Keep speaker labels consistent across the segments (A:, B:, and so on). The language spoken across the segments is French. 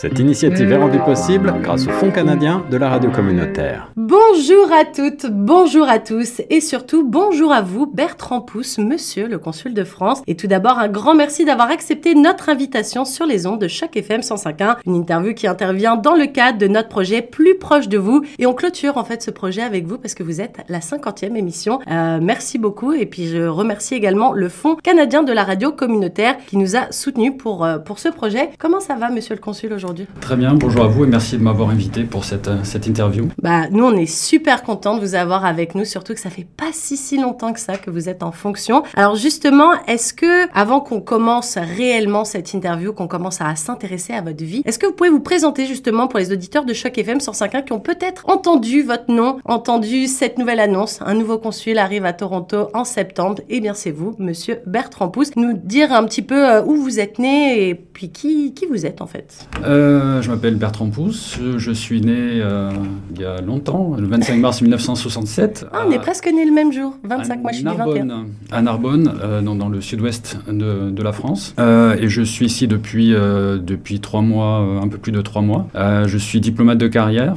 A: Cette initiative est rendue possible grâce au Fonds canadien de la radio communautaire.
B: Bonjour à toutes, bonjour à tous et surtout bonjour à vous Bertrand Pousse, monsieur le consul de France. Et tout d'abord un grand merci d'avoir accepté notre invitation sur les ondes de chaque FM 105.1, une interview qui intervient dans le cadre de notre projet Plus proche de vous. Et on clôture en fait ce projet avec vous parce que vous êtes la 50e émission. Euh, merci beaucoup et puis je remercie également le Fonds canadien de la radio communautaire qui nous a soutenus pour, euh, pour ce projet. Comment ça va monsieur le consul aujourd'hui?
C: Très bien, bonjour à vous et merci de m'avoir invité pour cette, euh, cette interview.
B: Bah, nous, on est super contents de vous avoir avec nous, surtout que ça fait pas si si longtemps que ça que vous êtes en fonction. Alors justement, est-ce que, avant qu'on commence réellement cette interview, qu'on commence à s'intéresser à votre vie, est-ce que vous pouvez vous présenter justement pour les auditeurs de Choc FM 105.1 qui ont peut-être entendu votre nom, entendu cette nouvelle annonce, un nouveau consul arrive à Toronto en septembre, et eh bien c'est vous, monsieur Bertrand Pousse, nous dire un petit peu euh, où vous êtes né et puis qui, qui vous êtes en fait.
C: Euh, je m'appelle Bertrand Pousse, je suis né euh, il y a longtemps, le 25 mars 1967.
B: Ah, on est presque né le même jour, 25, moi je suis 21.
C: À Narbonne, euh, dans, dans, le sud-ouest de, de, la France. et je suis ici depuis, depuis trois mois, un peu plus de trois mois. je suis diplomate de carrière.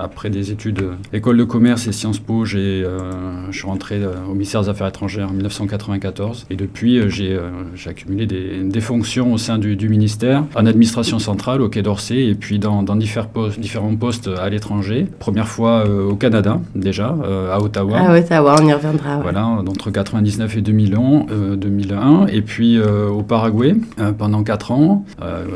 C: après des études école de commerce et Sciences Po, je suis rentré au ministère des Affaires étrangères en 1994. Et depuis, j'ai, j'ai accumulé des, des, fonctions au sein du, du ministère en administration centrale au Quai d'Orsay et puis dans, différents, postes, différents postes à l'étranger. Première fois euh, au Canada déjà, euh, à Ottawa.
B: À Ottawa, on y reviendra.
C: Voilà, entre 99 et 2001, 2001 euh, et puis au Paraguay pendant 4 ans,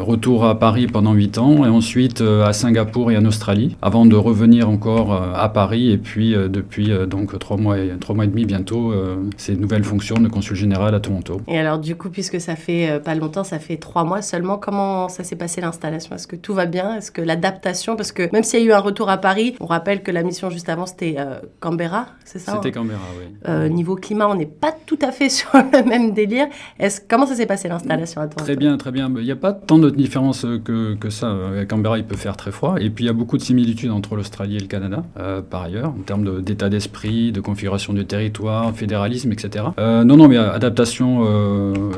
C: retour à Paris pendant 8 ans et ensuite à Singapour et en Australie avant de revenir encore à Paris et puis depuis donc 3 mois, et, 3 mois et demi bientôt ces nouvelles fonctions de consul général à Toronto.
B: Et alors du coup, puisque ça fait pas longtemps, ça fait 3 mois seulement, comment ça s'est passé l'installation Est-ce que tout va bien? Est-ce que l'adaptation, parce que même s'il y a eu un retour à Paris, on rappelle que la mission juste avant c'était euh, Canberra, c'est ça
C: C'était Canberra, oui.
B: Euh, niveau climat, on n'est pas tout à fait sur le même délire. Est-ce comment ça s'est passé l'installation à Toronto?
C: Très bien, très bien. Il n'y a pas tant de différence que, que ça. À Canberra, il peut faire très froid, et puis il y a beaucoup de similitudes entre l'Australie et le Canada, euh, par ailleurs, en termes d'état d'esprit, de configuration du territoire, fédéralisme, etc. non, non, mais adaptation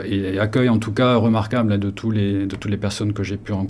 C: et, accueil en tout cas remarquable de tous les de toutes les personnes que j'ai pu rencontrer.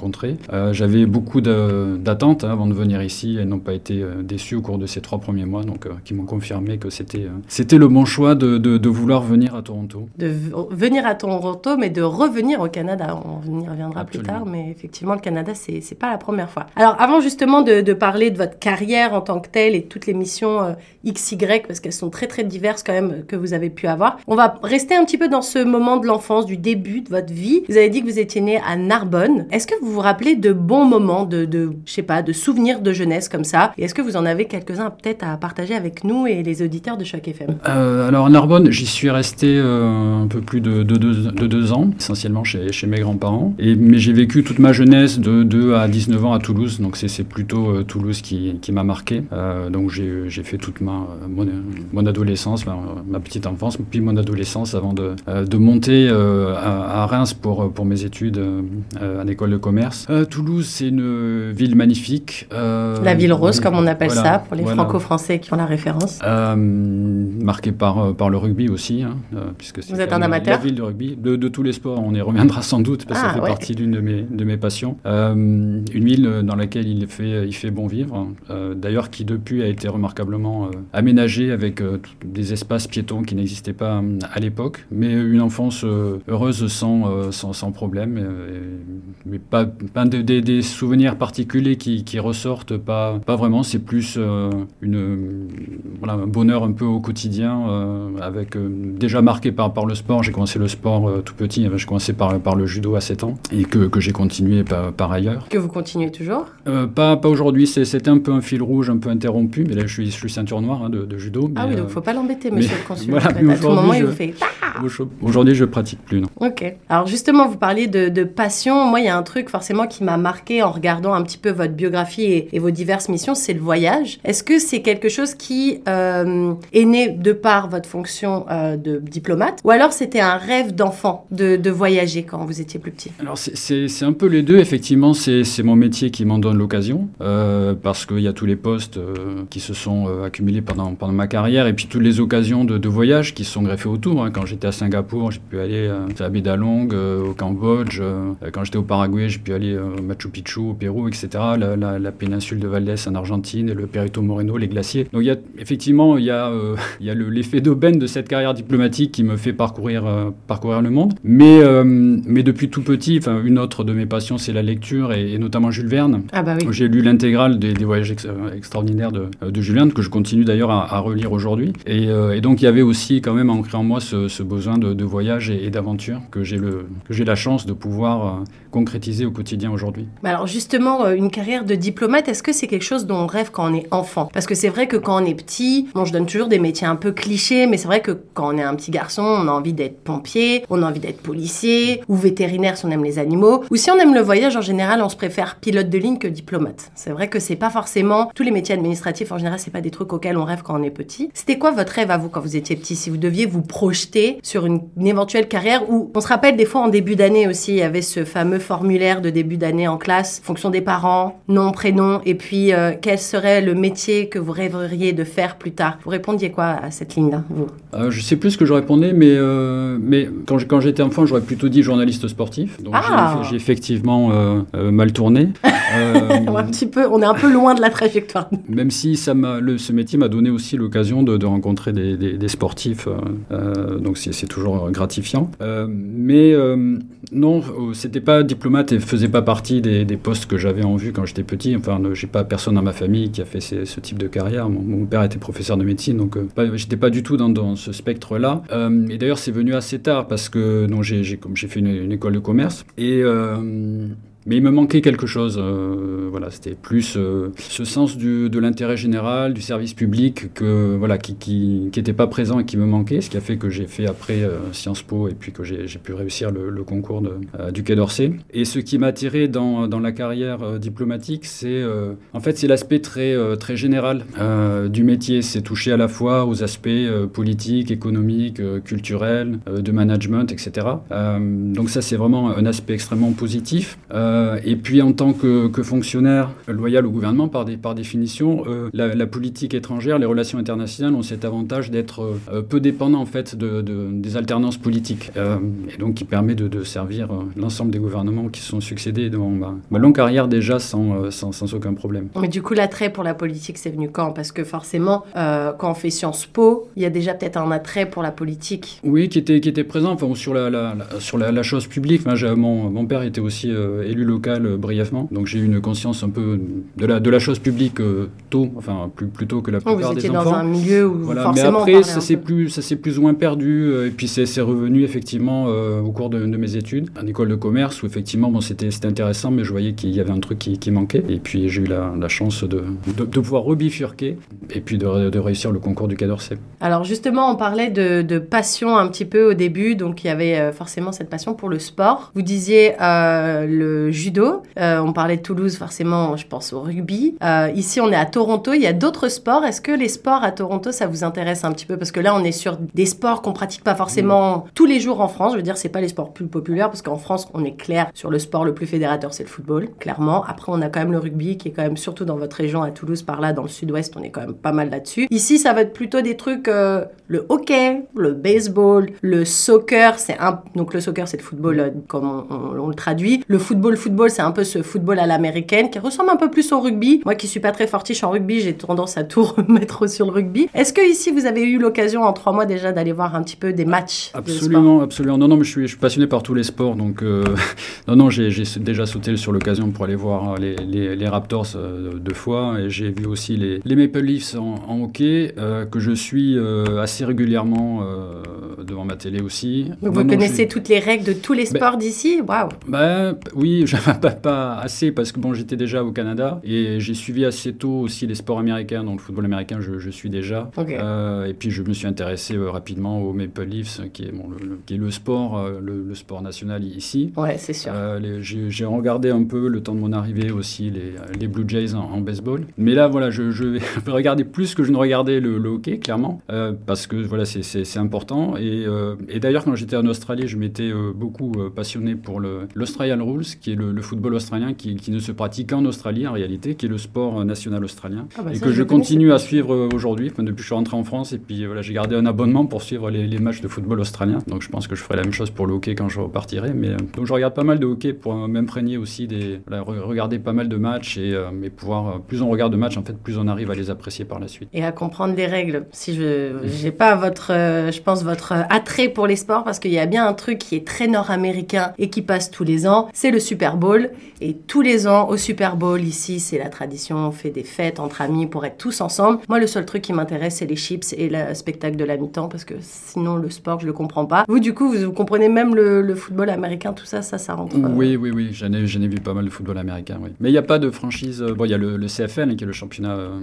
C: Euh, j'avais beaucoup d'attentes hein, avant de venir ici. Elles n'ont pas été euh, déçues au cours de ces trois premiers mois, donc euh, qui m'ont confirmé que c'était c'était le bon choix de, de, vouloir venir à Toronto.
B: De venir à Toronto, mais de revenir au Canada. On y reviendra plus tard, mais effectivement, le Canada, c'est n'est pas la première fois. Alors, avant justement de, de, parler de votre carrière en tant que telle et toutes les missions XY, parce qu'elles sont très très diverses quand même que vous avez pu avoir, on va rester un petit peu dans ce moment de l'enfance, du début de votre vie. Vous avez dit que vous étiez né à Narbonne. Est-ce que vous vous rappelez de bons moments, de, je sais pas, de souvenirs de jeunesse comme ça? Est-ce que vous en avez quelques-uns peut-être à partager avec nous et les auditeurs de Choc FM
C: euh, Alors Narbonne, j'y suis resté euh, un peu plus de, de, de, deux ans, essentiellement chez, mes grands-parents. Mais j'ai vécu toute ma jeunesse de 2 à 19 ans à Toulouse, donc c'est plutôt euh, Toulouse qui, m'a marqué. donc j'ai fait toute mon, adolescence, ma, petite enfance, puis mon adolescence avant de, monter à, à, Reims pour, pour mes études à l'école de commerce. Toulouse, c'est une ville magnifique.
B: Euh, la ville rose, comme on appelle ça, pour les franco-français qui ont la référence.
C: Euh, marquée par, euh, par le rugby aussi, hein,
B: puisque Vous êtes un amateur
C: La ville de rugby, de, de, tous les sports, on y reviendra sans doute, parce que ça ah, fait partie d'une de mes, de mes passions. une ville dans laquelle il fait, il fait bon vivre, d'ailleurs qui depuis a été remarquablement aménagée avec des espaces piétons qui n'existaient pas à l'époque, mais une enfance heureuse sans, sans, sans problème, mais pas, pas des souvenirs particuliers qui, qui, ressortent, pas, pas vraiment. C'est plus euh, une, voilà, un bonheur un peu au quotidien, euh, avec euh, déjà marqué par, par le sport. J'ai commencé le sport tout petit, j'ai commencé par, par le judo à 7 ans et que, que j'ai continué par, par, ailleurs.
B: Que vous continuez toujours?
C: Pas, pas aujourd'hui, c'était un peu un fil rouge, un peu interrompu, mais là je suis, je suis ceinture noire hein, de, judo.
B: ah oui, donc il ne faut pas l'embêter, monsieur le consul. Voilà, à tout moment, il vous fait.
C: Aujourd'hui, je pratique plus. Non.
B: Ok. Alors justement, vous parliez de, passion. Moi, il y a un truc forcément qui m'a marqué en regardant un petit peu votre biographie et, vos diverses missions, c'est le voyage. Est-ce que c'est quelque chose qui euh, est né de par votre fonction euh, de diplomate, ou alors c'était un rêve d'enfant de, voyager quand vous étiez plus petit?
C: Alors c'est un peu les deux. Effectivement, c'est mon métier qui m'en donne l'occasion, euh, parce qu'il y a tous les postes qui se sont accumulés pendant, ma carrière, et puis toutes les occasions de, voyage qui sont greffées autour. Hein. Quand j'étais à Singapour, j'ai pu aller à Bédalong, au Cambodge. quand j'étais au Paraguay, j'ai pu aller au Machu Picchu, au Pérou, etc. La, la, péninsule de Valdés en Argentine, et le Perito Moreno, les glaciers. Donc il y a, effectivement, il y a, il y a l'effet d'aubaine de cette carrière diplomatique qui me fait parcourir, parcourir le monde. Mais, mais depuis tout petit, une autre de mes passions, c'est la lecture, et, notamment Jules Verne.
B: Ah bah oui.
C: J'ai lu l'intégrale des, voyages extraordinaires de, de Jules Verne, que je continue d'ailleurs à, relire aujourd'hui. Et, et, donc il y avait aussi quand même ancré en moi ce, besoin de, voyage et, d'aventure que j'ai la chance de pouvoir concrétiser au quotidien aujourd'hui?
B: Alors justement, une carrière de diplomate, est-ce que c'est quelque chose dont on rêve quand on est enfant? Parce que c'est vrai que quand on est petit, bon, je donne toujours des métiers un peu clichés, mais c'est vrai que quand on est un petit garçon, on a envie d'être pompier, on a envie d'être policier ou vétérinaire si on aime les animaux, ou si on aime le voyage en général, on se préfère pilote de ligne que diplomate. C'est vrai que c'est pas forcément tous les métiers administratifs en général, c'est pas des trucs auxquels on rêve quand on est petit. C'était quoi votre rêve à vous quand vous étiez petit Si vous deviez vous projeter sur une, une éventuelle carrière où on se rappelle des fois en début d'année aussi, il y avait ce fameux formulaire de début d'année en classe, fonction des parents, nom, prénom, et puis euh, quel serait le métier que vous rêveriez de faire plus tard Vous répondiez quoi à cette ligne-là, vous?
C: Euh, Je sais plus ce que je répondais, mais, euh, mais quand, j'étais enfant, j'aurais plutôt dit journaliste sportif. Donc
B: ah
C: j'ai effectivement mal tourné.
B: un petit peu, on est un peu loin de la trajectoire.
C: Même si ça le, ce métier m'a donné aussi l'occasion de, rencontrer des, des, sportifs, donc c'est toujours gratifiant. mais non, c'était pas diplomate et faisait pas partie des, postes que j'avais en vue quand j'étais petit. Enfin, j'ai pas personne dans ma famille qui a fait ce type de carrière. Mon, père était professeur de médecine, donc euh, j'étais pas du tout dans, ce spectre-là. Euh, et d'ailleurs, c'est venu assez tard parce que j'ai fait une, école de commerce et euh, mais il me manquait quelque chose. Euh, voilà, c'était plus euh, ce sens de l'intérêt général, du service public, que voilà, qui n'était pas présent et qui me manquait, ce qui a fait que j'ai fait après euh, Sciences Po et puis que j'ai pu réussir le, concours du Quai d'Orsay. Et ce qui m'a attiré dans, la carrière diplomatique, c'est en fait c'est l'aspect très très général du métier. C'est toucher à la fois aux aspects politiques, économiques, culturels, de management, etc. donc ça c'est vraiment un aspect extrêmement positif. Et puis en tant que, fonctionnaire loyal au gouvernement, par, par définition, euh, la, politique étrangère, les relations internationales ont cet avantage d'être euh, peu dépendant en fait de, des alternances politiques, et donc qui permet de, servir l'ensemble des gouvernements qui sont succédés dans ma, longue carrière déjà sans, sans, aucun problème.
B: Mais du coup, l'attrait pour la politique, c'est venu quand? Parce que forcément, quand on fait Sciences Po, il y a déjà peut-être un attrait pour la politique.
C: Oui, qui était, qui était présent enfin, sur, la, sur la, chose publique. mon, mon, père était aussi élu local euh, brièvement. Donc j'ai eu une conscience un peu de la, de la chose publique euh, tôt, enfin plus, plus tôt que la plupart
B: vous
C: étiez
B: des enfants. dans un milieu où
C: voilà.
B: forcément
C: Mais après, ça s'est plus, ça s'est plus ou moins perdu. Euh, et puis c'est revenu effectivement au cours de, de, mes études, en école de commerce, où effectivement bon, c'était intéressant, mais je voyais qu'il y avait un truc qui, qui manquait. Et puis j'ai eu la, la chance de, de, de, pouvoir rebifurquer et puis de, de réussir le concours du Quai d'Orsay.
B: Alors justement, on parlait de, de, passion un petit peu au début, donc il y avait forcément cette passion pour le sport. Vous disiez le judo. Euh, on parlait de Toulouse, forcément, je pense au rugby. Euh, ici, on est à Toronto. Il y a d'autres sports. Est-ce que les sports à Toronto, ça vous intéresse un petit peu? Parce que là, on est sur des sports qu'on pratique pas forcément tous les jours en France. Je veux dire, c'est pas les sports plus populaires parce qu'en France, on est clair sur le sport le plus fédérateur, c'est le football, clairement. Après, on a quand même le rugby qui est quand même surtout dans votre région à Toulouse, par là, dans le sud-ouest, on est quand même pas mal là-dessus. Ici, ça va être plutôt des trucs euh, le hockey, le baseball, le soccer. C'est un donc le soccer, c'est le football comme on, le traduit. Le football, football, c'est un peu ce football à l'américaine qui ressemble un peu plus au rugby. Moi qui suis pas très fortiche en rugby, j'ai tendance à tout remettre sur le rugby. Est-ce que ici vous avez eu l'occasion en trois mois déjà d'aller voir un petit peu des matchs
C: Absolument, absolument. Non, non, mais je suis, je passionné par tous les sports, donc euh, non, non, j'ai déjà sauté sur l'occasion pour aller voir les, Raptors euh, deux fois et j'ai vu aussi les, les Maple Leafs en, hockey euh, que je suis assez régulièrement devant ma télé aussi.
B: Donc vous connaissez toutes les règles de tous les ben sports d'ici? Waouh
C: ben, Oui, j'avais pas, assez parce que bon, j'étais déjà au Canada et j'ai suivi assez tôt aussi les sports américains. Donc le football américain, je, suis déjà. Euh, et puis je me suis intéressé euh, rapidement au Maple Leafs, qui est, bon, le, qui est le sport, euh, le, sport national ici.
B: Ouais, c'est sûr.
C: j'ai regardé un peu le temps de mon arrivée aussi les, les Blue Jays en, baseball. Mais là, voilà, je, je, vais regarder plus que je ne regardais le, hockey, clairement, parce que voilà, c'est important. Et, et d'ailleurs, quand j'étais en Australie, je m'étais beaucoup passionné pour l'Australian Rules, qui est le, football australien qui, qui, ne se pratique qu'en Australie en réalité, qui est le sport national australien, ah bah et que je, continue à suivre aujourd'hui. depuis que je suis rentré en France, et puis voilà, j'ai gardé un abonnement pour suivre les, matchs de football australien. Donc je pense que je ferai la même chose pour le hockey quand je repartirai. Mais donc je regarde pas mal de hockey pour m'imprégner aussi des, regarder pas mal de matchs et, euh, pouvoir plus on regarde de matchs en fait, plus on arrive à les apprécier par la suite.
B: Et à comprendre les règles. Si je j'ai pas votre, euh, je pense votre attrait pour les sports parce qu'il y a bien un truc qui est très nord-américain et qui passe tous les ans, c'est le Super Bowl. Et tous les ans au Super Bowl ici, c'est la tradition, on fait des fêtes entre amis pour être tous ensemble. Moi, le seul truc qui m'intéresse, c'est les chips et le spectacle de la mi-temps parce que sinon, le sport, je le comprends pas. Vous, du coup, vous, comprenez même le, football américain, tout ça, ça, ça rentre. Euh,
C: oui, oui, oui. J'en ai, ai, vu pas mal de football américain, oui. Mais il n'y a pas de franchise. Euh, bon, il y a le, CFL qui est le championnat euh,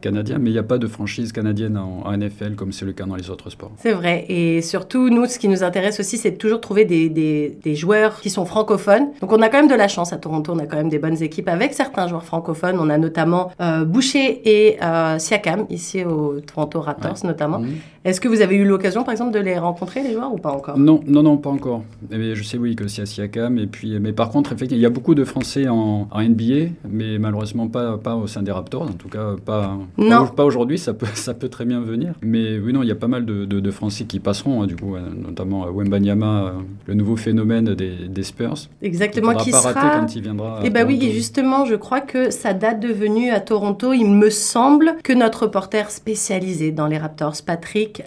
C: canadien, mais il n'y a pas de franchise canadienne en, NFL comme c'est le cas dans les autres sports.
B: C'est vrai. Et surtout, nous, ce qui nous intéresse aussi, c'est de toujours trouver des, des, des joueurs qui sont francophones. Donc, on a quand même de la chance à Toronto. On a quand même des bonnes équipes avec certains joueurs francophones. On a notamment Boucher et Siakam ici au Toronto Raptors notamment. Mhm. Est-ce que vous avez eu l'occasion par exemple de les rencontrer les joueurs ou pas encore?
C: Non, non, non, pas encore. Mais je sais oui que c'est à Siakam et puis mais par contre effectivement il y a beaucoup de Français en, NBA mais malheureusement pas pas au sein des Raptors en tout cas pas non. pas, aujourd'hui ça peut ça peut très bien venir. Mais oui non il y a pas mal de, de, Français qui passeront hein, du coup notamment Wembanyama euh, le nouveau phénomène des, des Spurs.
B: Exactement qui pas sera
C: quand il viendra.
B: Et eh bah oui et justement je crois que sa date de venue à Toronto il me semble que notre reporter spécialisé dans les Raptors, Patrick,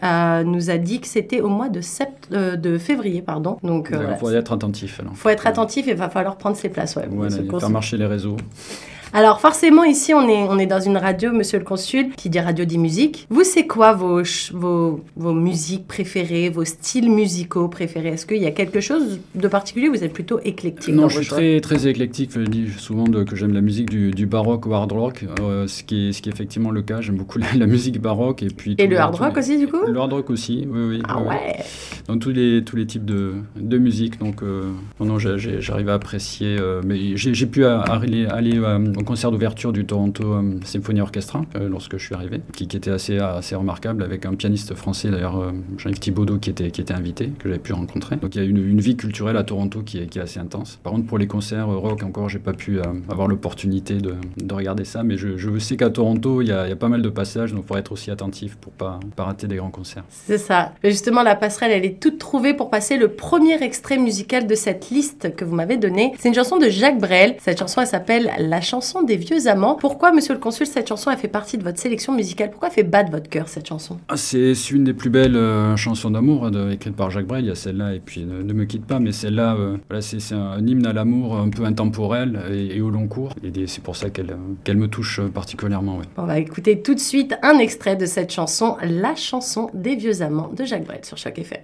B: nous a dit que c'était au mois de, sept, euh, de février. Pardon.
C: Donc, il euh, faut être attentif.
B: Il faut être attentif et va falloir prendre ses places. Ouais,
C: voilà, faire marcher les réseaux.
B: Alors forcément, ici, on est, on est dans une radio, monsieur le consul, qui dit radio dit musique. Vous, c'est quoi vos, vos, vos musiques préférées, vos styles musicaux préférés? Est-ce qu'il y a quelque chose de particulier? Vous êtes plutôt éclectique
C: Non, je suis très, très éclectique. Je dis souvent que j'aime la musique du, du, baroque au hard rock, euh, ce, qui est, ce qui est effectivement le cas. J'aime beaucoup la, musique baroque. Et, puis
B: et le hard rock aussi, du coup?
C: Le hard rock aussi, oui, oui.
B: Ah ouais
C: Dans tous les, tous les types de, de musique. Donc, euh, non, j'arrive à apprécier. Euh, mais j'ai pu aller, aller concert d'ouverture du Toronto euh, Symphony Orchestra euh, lorsque je suis arrivé, qui, était assez, assez remarquable avec un pianiste français d'ailleurs, euh, Jean-Yves Thibaudot, qui était, qui était invité, que j'avais pu rencontrer. Donc il y a une, une vie culturelle à Toronto qui est, qui est, assez intense. Par contre, pour les concerts rock, encore, j'ai pas pu avoir l'opportunité de, de, regarder ça, mais je, sais qu'à Toronto, il y, a, il y, a, pas mal de passages, donc il faut être aussi attentif pour pas, pas rater des grands concerts.
B: C'est ça. justement, la passerelle, elle est toute trouvée pour passer le premier extrait musical de cette liste que vous m'avez donnée. C'est une chanson de Jacques Brel. Cette chanson, elle s'appelle La chanson des vieux amants. Pourquoi, monsieur le consul, cette chanson a fait partie de votre sélection musicale? Pourquoi fait battre votre cœur cette chanson?
C: Ah, C'est une des plus belles euh, chansons d'amour hein, écrites par Jacques Brel. Il y a celle-là et puis Ne, me quitte pas, mais celle-là, euh, voilà, c'est un hymne à l'amour un peu intemporel et, au long cours. Et c'est pour ça qu'elle qu'elle me touche particulièrement.
B: On va écouter tout de suite un extrait de cette chanson, La chanson des vieux amants de Jacques Brel sur chaque effet.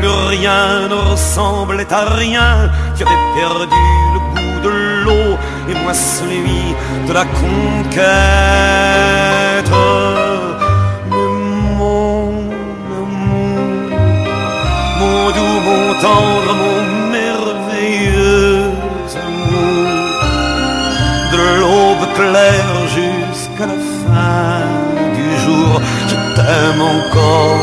D: Plus rien ne ressemblait à rien, tu avais perdu le goût de l'eau et moi celui de la conquête. Mais mon amour, mon doux, mon tendre, mon merveilleux amour, de l'aube claire jusqu'à la fin je t'aime encore,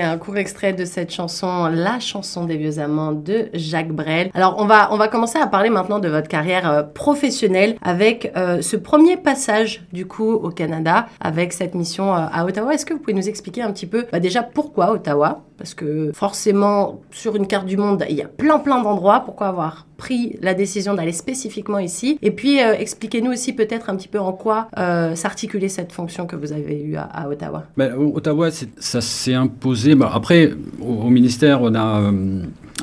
B: a un court extrait de cette chanson, la chanson des vieux amants de Jacques Brel. Alors, on va, on va commencer à parler maintenant de votre carrière euh, professionnelle avec euh, ce premier passage, du coup, au Canada, avec cette mission euh, à Ottawa. Est-ce que vous pouvez nous expliquer un petit peu, bah, déjà, pourquoi Ottawa? Parce que forcément, sur une carte du monde, il y a plein, plein d'endroits. Pourquoi avoir pris la décision d'aller spécifiquement ici? Et puis, expliquez-nous aussi peut-être un petit peu en quoi s'articulait cette fonction que vous avez eue à, Ottawa.
C: Ben, Ottawa, ça s'est imposé. Bah, après, au, ministère, on a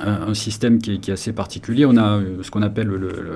C: un, système qui est, assez particulier. On a euh, ce qu'on appelle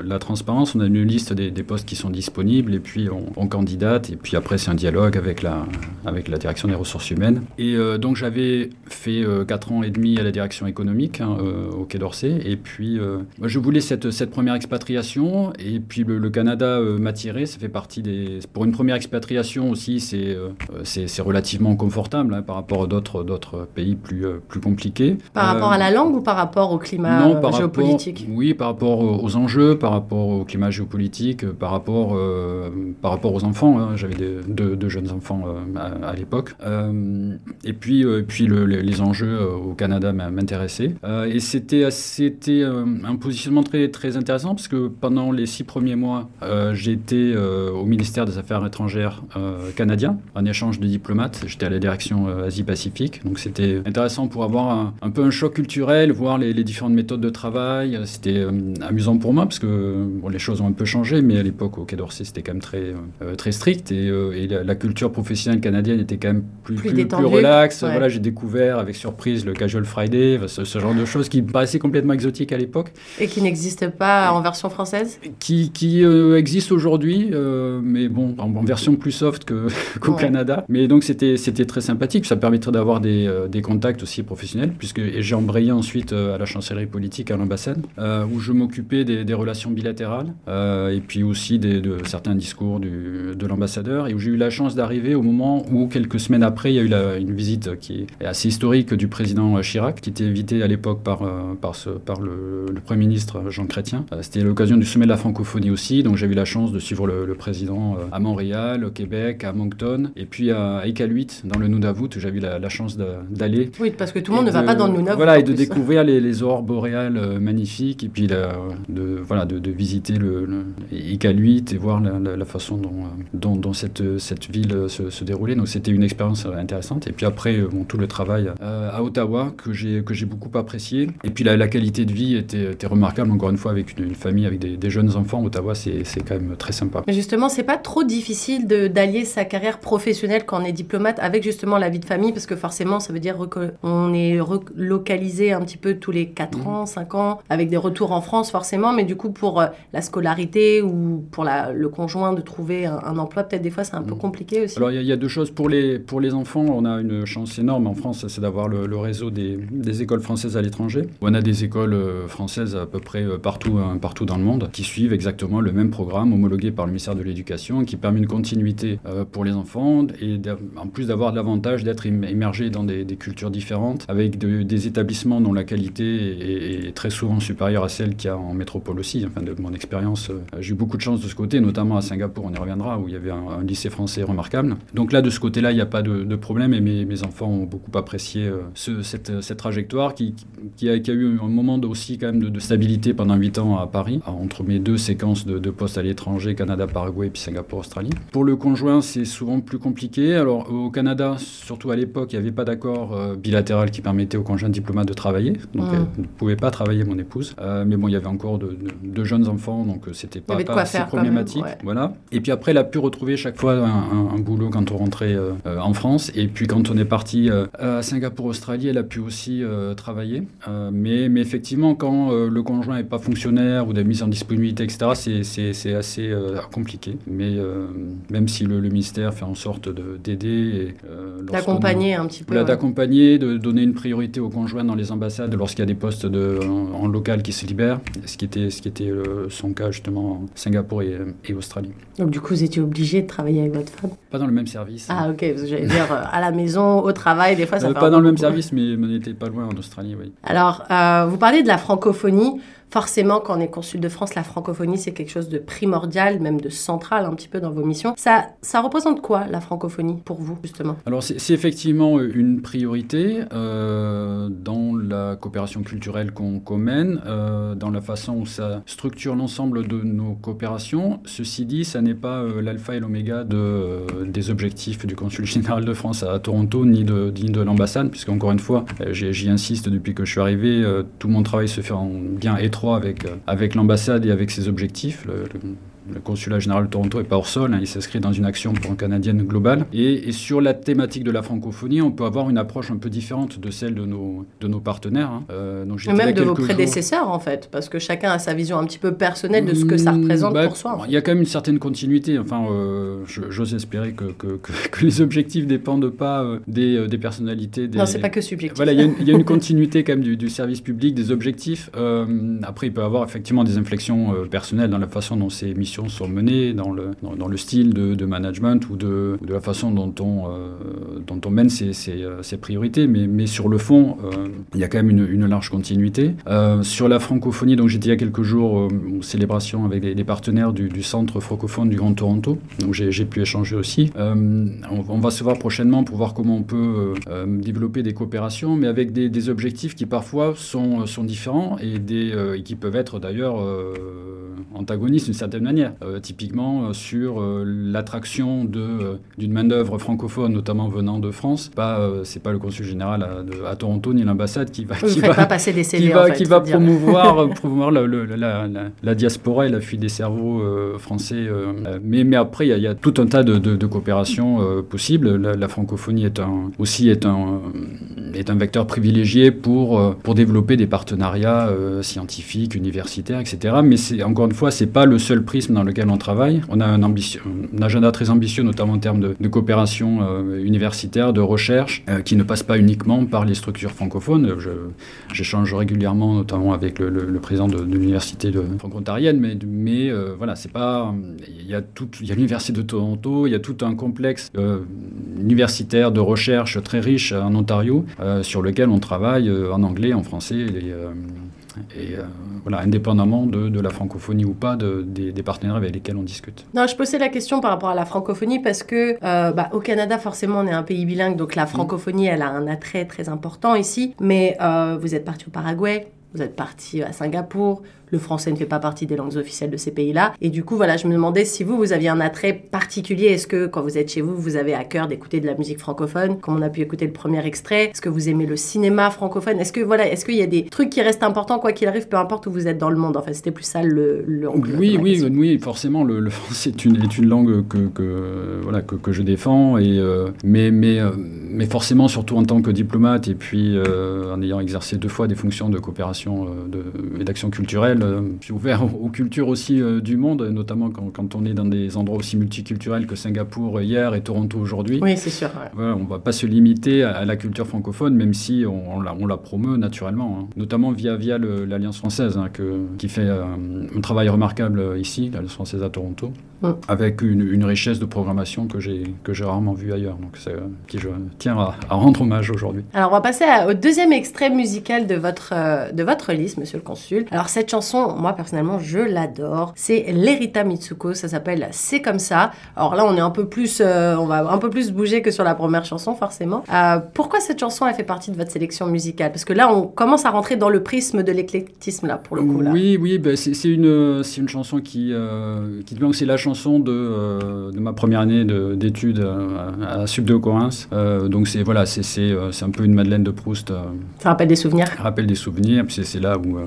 C: la transparence. On a une liste des, postes qui sont disponibles et puis on, candidate. Et puis après, c'est un dialogue avec la, avec la direction des ressources humaines. Et euh, donc, j'avais fait 4 euh, ans et demi à la direction économique hein, au Quai d'Orsay. Et puis, je voulais cette, cette première expatriation. Et puis, le, Canada m'a tiré. Ça fait partie des. Pour une première expatriation aussi, c'est c'est relativement confortable hein, par rapport à d'autres pays plus, plus compliqués.
B: Par rapport à la langue ou par rapport rapport au climat non, par géopolitique
C: rapport, Oui, par rapport aux enjeux, par rapport au climat géopolitique, par rapport, euh, par rapport aux enfants. Hein. J'avais deux, jeunes enfants euh, à, l'époque. Euh, et puis, puis les enjeux au Canada m'intéressaient. et c'était un positionnement très, très intéressant parce que pendant les six premiers mois, j'étais au ministère des Affaires étrangères canadien, en échange de diplomates. J'étais à la direction Asie-Pacifique. Donc c'était intéressant pour avoir un, un peu un choc culturel, voir les, différentes méthodes de travail. C'était euh, amusant pour moi parce que bon, les choses ont un peu changé, mais à l'époque au Quai d'Orsay c'était quand même très, euh, très strict et, euh, la, culture professionnelle canadienne était quand même plus, plus, plus, relaxe. Voilà, j'ai découvert avec surprise le Casual Friday, ce, genre de choses qui me paraissaient complètement exotiques à l'époque.
B: Et qui n'existent pas en version française?
C: Qui, qui existent aujourd'hui, mais bon, en, version plus soft qu'au Canada. Mais donc c'était très sympathique. Ça permettrait d'avoir des, des, contacts aussi professionnels, puisque j'ai embrayé ensuite à la chancellerie politique à l'ambassade, euh, où je m'occupais des, relations bilatérales euh, et puis aussi des, de certains discours du, de l'ambassadeur, et où j'ai eu la chance d'arriver au moment où, quelques semaines après, il y a eu une visite qui est assez historique du président Chirac, qui était invité à l'époque par, euh, par, ce, par le, Premier ministre Jean Chrétien. C'était l'occasion du sommet de la francophonie aussi, donc j'ai eu la chance de suivre le, président à Montréal, au Québec, à Moncton, et puis à Iqaluit, dans le Nunavut, où j'ai eu la, chance d'aller.
B: Oui, parce que tout le monde ne va pas dans le Nunavut.
C: Voilà, et de découvrir les, les aurores boréales euh, magnifiques et puis de, voilà, de, visiter le, le Iqaluit et voir la, façon dont, euh, dont, cette, cette ville se, déroulait. Donc c'était une expérience intéressante. Et puis après, euh, bon, tout le travail à Ottawa que j'ai beaucoup apprécié. Et puis la, qualité de vie était, remarquable, encore une fois, avec une, famille, avec des, jeunes enfants. Ottawa, c'est quand même très sympa.
B: Mais justement, c'est pas trop difficile d'allier sa carrière professionnelle quand on est diplomate avec justement la vie de famille, parce que forcément, ça veut dire qu'on est relocalisé un petit peu tous les 4 mhm. ans, 5 ans, avec des retours en France forcément, mais du coup pour euh, la scolarité ou pour la, le conjoint de trouver un, emploi, peut-être des fois c'est un peu mhm. compliqué aussi.
C: Alors il y, a deux choses. Pour les, pour les enfants, on a une chance énorme en France, c'est d'avoir le, réseau des, des, écoles françaises à l'étranger. On a des écoles euh, françaises à peu près euh, partout, partout dans le monde qui suivent exactement le même programme homologué par le ministère de l'Éducation qui permet une continuité pour les enfants et en plus d'avoir l'avantage d'être immergé dans des, cultures différentes avec des établissements dont la qualité est, très souvent supérieure à celle qu'il y a en métropole aussi. Enfin, de mon expérience, euh, j'ai eu beaucoup de chance de ce côté, notamment à Singapour, on y reviendra, où il y avait un, lycée français remarquable. Donc là, de ce côté-là, il n'y a pas de, problème et mes, enfants ont beaucoup apprécié euh, ce, cette, trajectoire qui, a, eu un moment aussi quand même de, stabilité pendant 8 ans à Paris, entre mes deux séquences de, postes à l'étranger, Canada, Paraguay, puis Singapour, Australie. Pour le conjoint, c'est souvent plus compliqué. Alors au Canada, surtout à l'époque, il n'y avait pas d'accord euh, bilatéral qui permettait aux conjoints diplomates de travailler. Mmh. elle ne pouvait pas travailler, mon épouse. Euh, mais bon, il y avait encore de, jeunes enfants, donc euh, c'était pas, pas assez problématique. Voilà. Et puis après, elle a pu retrouver chaque fois un, boulot quand on rentrait euh, en France. Et puis quand on est parti à Singapour, Australie, elle a pu aussi travailler. mais, mais effectivement, quand le conjoint n'est pas fonctionnaire ou de mise en disponibilité, etc., c'est assez compliqué. Mais même si le, ministère fait en sorte d'aider,
B: d'accompagner un petit peu,
C: d'accompagner, de donner une priorité aux conjoints dans les ambassades lorsqu'il y a des postes de, en, local qui se libèrent, ce qui était, ce qui était son cas justement en Singapour et, et, Australie.
B: Donc du coup, vous étiez obligé de travailler avec votre femme?
C: Pas dans le même service.
B: Ah ok, j'allais dire euh, à la maison, au travail, des fois ça euh,
C: Pas dans le même service, mais on n'était pas loin en Australie, oui.
B: Alors, euh, vous parlez de la francophonie. Forcément, quand on est consul de France, la francophonie, c'est quelque chose de primordial, même de central un petit peu dans vos missions. Ça, ça représente quoi, la francophonie, pour vous, justement?
C: Alors, c'est effectivement une priorité euh, dans la coopération culturelle qu'on mène, euh, dans la façon où ça structure l'ensemble de nos coopérations. Ceci dit, ça n'est pas euh, l'alpha et l'oméga de, des objectifs du consul général de France à Toronto, ni de, de l'ambassade, puisqu'encore une fois, j'y insiste depuis que je suis arrivé, tout mon travail se fait en bien étroit avec, avec l'ambassade et avec ses objectifs. Consulat général de Toronto n'est pas hors sol, hein, il s'inscrit dans une action pour canadienne globale. Et, sur la thématique de la francophonie, on peut avoir une approche un peu différente de celle de nos, de nos partenaire. Hein.
B: Euh, même de vos prédécesseurs, en fait, parce que chacun a sa vision un petit peu personnelle de ce que ça mmh, représente bah, pour soi.
C: Il y a quand même une certaine continuité. Enfin, euh, j'ose espérer que, que, que, les objectifs ne dépendent pas euh, des, des, personnalités. Des...
B: Non, c'est pas que subjectif.
C: Voilà, il y, a une continuité quand même du, du, service public, des objectifs. après, il peut y avoir effectivement des inflexions personnelles dans la façon dont ces sont menées, dans le, dans, le style de, management ou de, de, la façon dont on, euh, dont on mène ses, euh, priorités. Mais, mais, sur le fond, euh, il y a quand même une, large continuité. sur la francophonie, donc j'étais il y a quelques jours aux célébrations avec les, partenaires du, Centre francophone du Grand Toronto, donc j'ai pu échanger aussi. On, va se voir prochainement pour voir comment on peut développer des coopérations, mais avec des, des, objectifs qui parfois sont, sont différents et, des, et qui peuvent être d'ailleurs antagonistes d'une certaine manière. Euh, typiquement euh, sur euh, l'attraction d'une main-d'œuvre francophone, notamment venant de France. Pas, c'est pas le consul général à, Toronto ni l'ambassade qui va, qui
B: va, pas passer des
C: qui va, qui va promouvoir, promouvoir la, la, diaspora et la fuite des cerveaux français. mais, mais après, il y, a tout un tas de, de, coopérations possibles. La, francophonie est un, aussi est un, est un vecteur privilégié pour, pour développer des partenariats scientifiques, universitaires, etc. Mais encore une fois, c'est pas le seul prisme dans lequel on travaille. On a un, agenda très ambitieux, notamment en termes de, coopération euh, universitaire, de recherche, euh, qui ne passe pas uniquement par les structures francophones. J'échange régulièrement, notamment avec le, président de, l'université franco-ontarienne, mais, euh, voilà, c'est pas. Il y a a l'université de Toronto, il y a tout un complexe universitaire de recherche très riche en Ontario, sur lequel on travaille en anglais, en français. Et, et euh, voilà, indépendamment de, la francophonie ou pas des, partenaires avec lesquels on discute.
B: Non, je posais la question par rapport à la francophonie parce que euh, bah, au Canada, forcément, on est un pays bilingue, donc la francophonie, elle a un attrait très important ici. Mais euh, vous êtes parti au Paraguay, vous êtes parti à Singapour, le français ne fait pas partie des langues officielles de ces pays-là. Et du coup, voilà, je me demandais si vous, vous aviez un attrait particulier. Est-ce que quand vous êtes chez vous, vous avez à cœur d'écouter de la musique francophone, comme on a pu écouter le premier extrait Est-ce que vous aimez le cinéma francophone? Est-ce que voilà, est-ce qu'il y a des trucs qui restent importants quoi qu'il arrive, peu importe où vous êtes dans le monde? Enfin, c'était plus ça le. le
C: oui, oui, oui, forcément, le, français est une, est une langue que, que voilà que, que, je défends et euh, mais mais euh, mais forcément surtout en tant que diplomate et puis euh, en ayant exercé deux fois des fonctions de coopération de, et d'action culturelle je euh, suis ouvert aux, cultures aussi euh, du monde, notamment quand, on est dans des endroits aussi multiculturels que Singapour hier et Toronto aujourd'hui.
B: Oui, c'est sûr.
C: on ne va pas se limiter à, la culture francophone, même si on, la, on la, promeut naturellement, hein. notamment via, via l'Alliance française, hein, que, qui fait euh, un travail remarquable ici, l'Alliance française à Toronto, avec une, richesse de programmation que j'ai rarement vue ailleurs. Donc, c'est qui je tiens à, rendre hommage aujourd'hui.
B: Alors, on va passer au deuxième extrait musical de votre, de votre liste, monsieur le consul. Alors, cette chanson, moi personnellement, je l'adore. C'est l'Erita Mitsuko, ça s'appelle C'est comme ça. Alors là, on est un peu plus, euh, on va un peu plus bouger que sur la première chanson, forcément. Euh, pourquoi cette chanson, elle fait partie de votre sélection musicale? Parce que là, on commence à rentrer dans le prisme de l'éclectisme, là, pour le coup. Là.
C: Oui, oui, bah, c'est une, une chanson qui, euh, qui c'est la chanson de, euh, de ma première année d'études à, à de Corinthe. donc c'est voilà, c'est un peu une Madeleine de Proust.
B: ça rappelle des souvenirs?
C: Ça rappelle des souvenirs, puis c'est là où,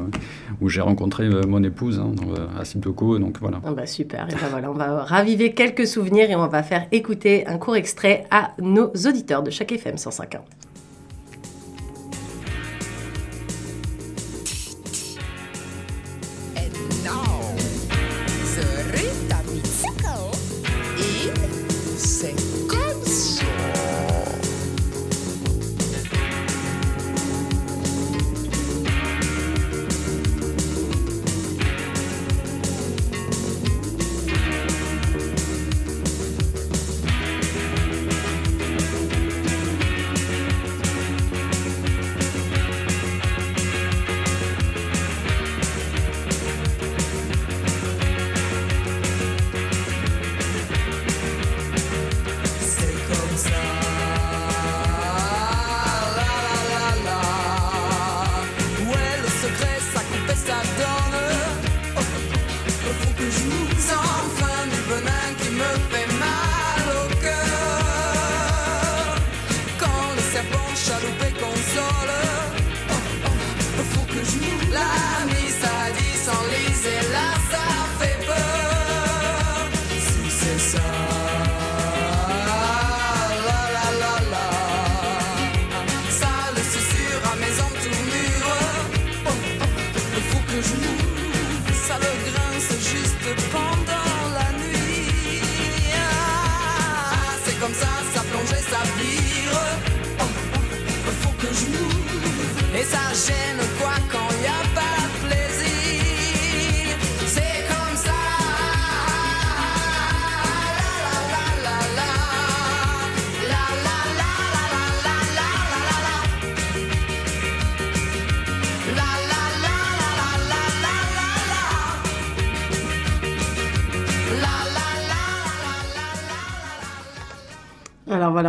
C: où j'ai rencontré euh, mon épouse hein, à Simtoko. Donc voilà.
B: Ah bah super. Et ben voilà, on va raviver quelques souvenirs et on va faire écouter un court extrait à nos auditeurs de chaque FM 105.1.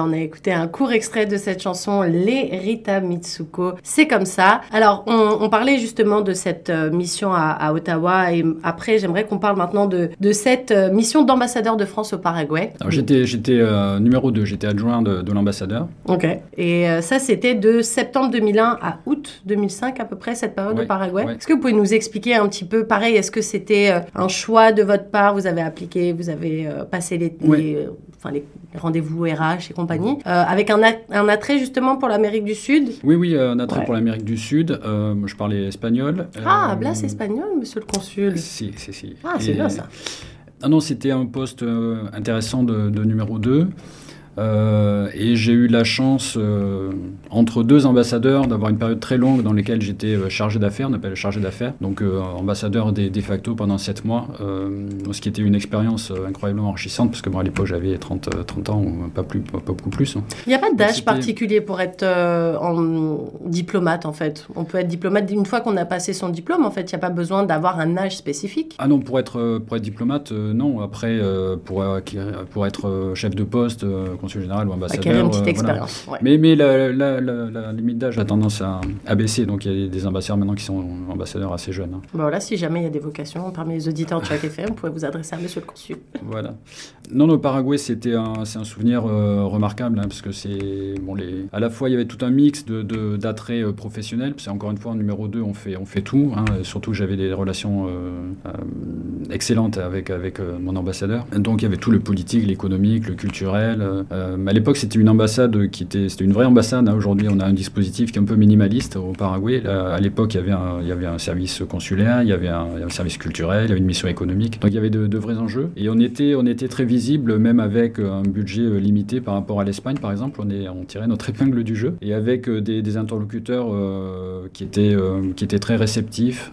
B: on a écouté un court extrait de cette chanson, Les Rita Mitsuko. C'est comme ça. Alors, on, parlait justement de cette euh, mission à, Ottawa et après, j'aimerais qu'on parle maintenant de, de cette euh, mission d'ambassadeur de France au Paraguay.
C: J'étais euh, numéro 2, j'étais adjoint de, l'ambassadeur.
B: Ok. Et ça, c'était de septembre 2001 à août 2005 à peu près, cette période au Paraguay. Est-ce que vous pouvez nous expliquer un petit peu, pareil, est-ce que c'était un choix de votre part? Vous avez appliqué, vous avez passé les, enfin, les rendez-vous RH et compagnie, euh, avec un, un, attrait justement pour l'Amérique du Sud.
C: Oui, oui, euh, un attrait pour l'Amérique du Sud. Euh, je parlais espagnol.
B: Ah, Blas espagnol, monsieur le consul.
C: Si, si, si.
B: Ah, c'est bien ça.
C: Ah non, c'était un poste intéressant de, de numéro 2. Euh, et j'ai eu la chance, euh, entre deux ambassadeurs, d'avoir une période très longue dans laquelle j'étais euh, chargé d'affaires, on appelle chargé d'affaires, donc ambassadeur de, de facto pendant sept mois, ce qui était une expérience incroyablement enrichissante, parce que moi à l'époque j'avais 30, 30 ans, ou pas, plus, pas, beaucoup plus. Hein.
B: Il n'y a pas d'âge particulier pour être en diplomate en fait? On peut être diplomate une fois qu'on a passé son diplôme, en fait, il n'y a pas besoin d'avoir un âge spécifique?
C: Ah non, pour être, pour être diplomate, non. Après, pour, pour être chef de poste, général ou ambassadeur.
B: une petite euh, expérience.
C: Mais, mais la, la, limite d'âge a tendance à, baisser, donc il y a des ambassadeurs maintenant qui sont ambassadeurs assez jeunes. Hein.
B: voilà, si jamais il y a des vocations parmi les auditeurs de chaque FM, vous pouvez vous adresser à Monsieur le Consul.
C: Voilà. Non, le Paraguay, c'était un, c'est un souvenir euh, remarquable, hein, parce que c'est bon, les, à la fois il y avait tout un mix de, d'attraits euh, professionnels, parce encore une fois en numéro 2, on fait, on fait tout, hein, surtout j'avais des relations excellentes avec, avec mon ambassadeur. Donc il y avait tout le politique, l'économique, le culturel, euh, à l'époque, c'était une ambassade qui était, c'était une vraie ambassade. Hein. Aujourd'hui, on a un dispositif qui est un peu minimaliste au Paraguay. à l'époque, il y avait un, il y avait un service consulaire, il y avait un, service culturel, il y avait une mission économique. Donc, il y avait de, vrais enjeux. Et on était, on était très visible, même avec un budget euh, limité par rapport à l'Espagne, par exemple. On, est, on tirait notre épingle du jeu. Et avec euh, des, interlocuteurs qui, étaient, qui étaient très réceptifs.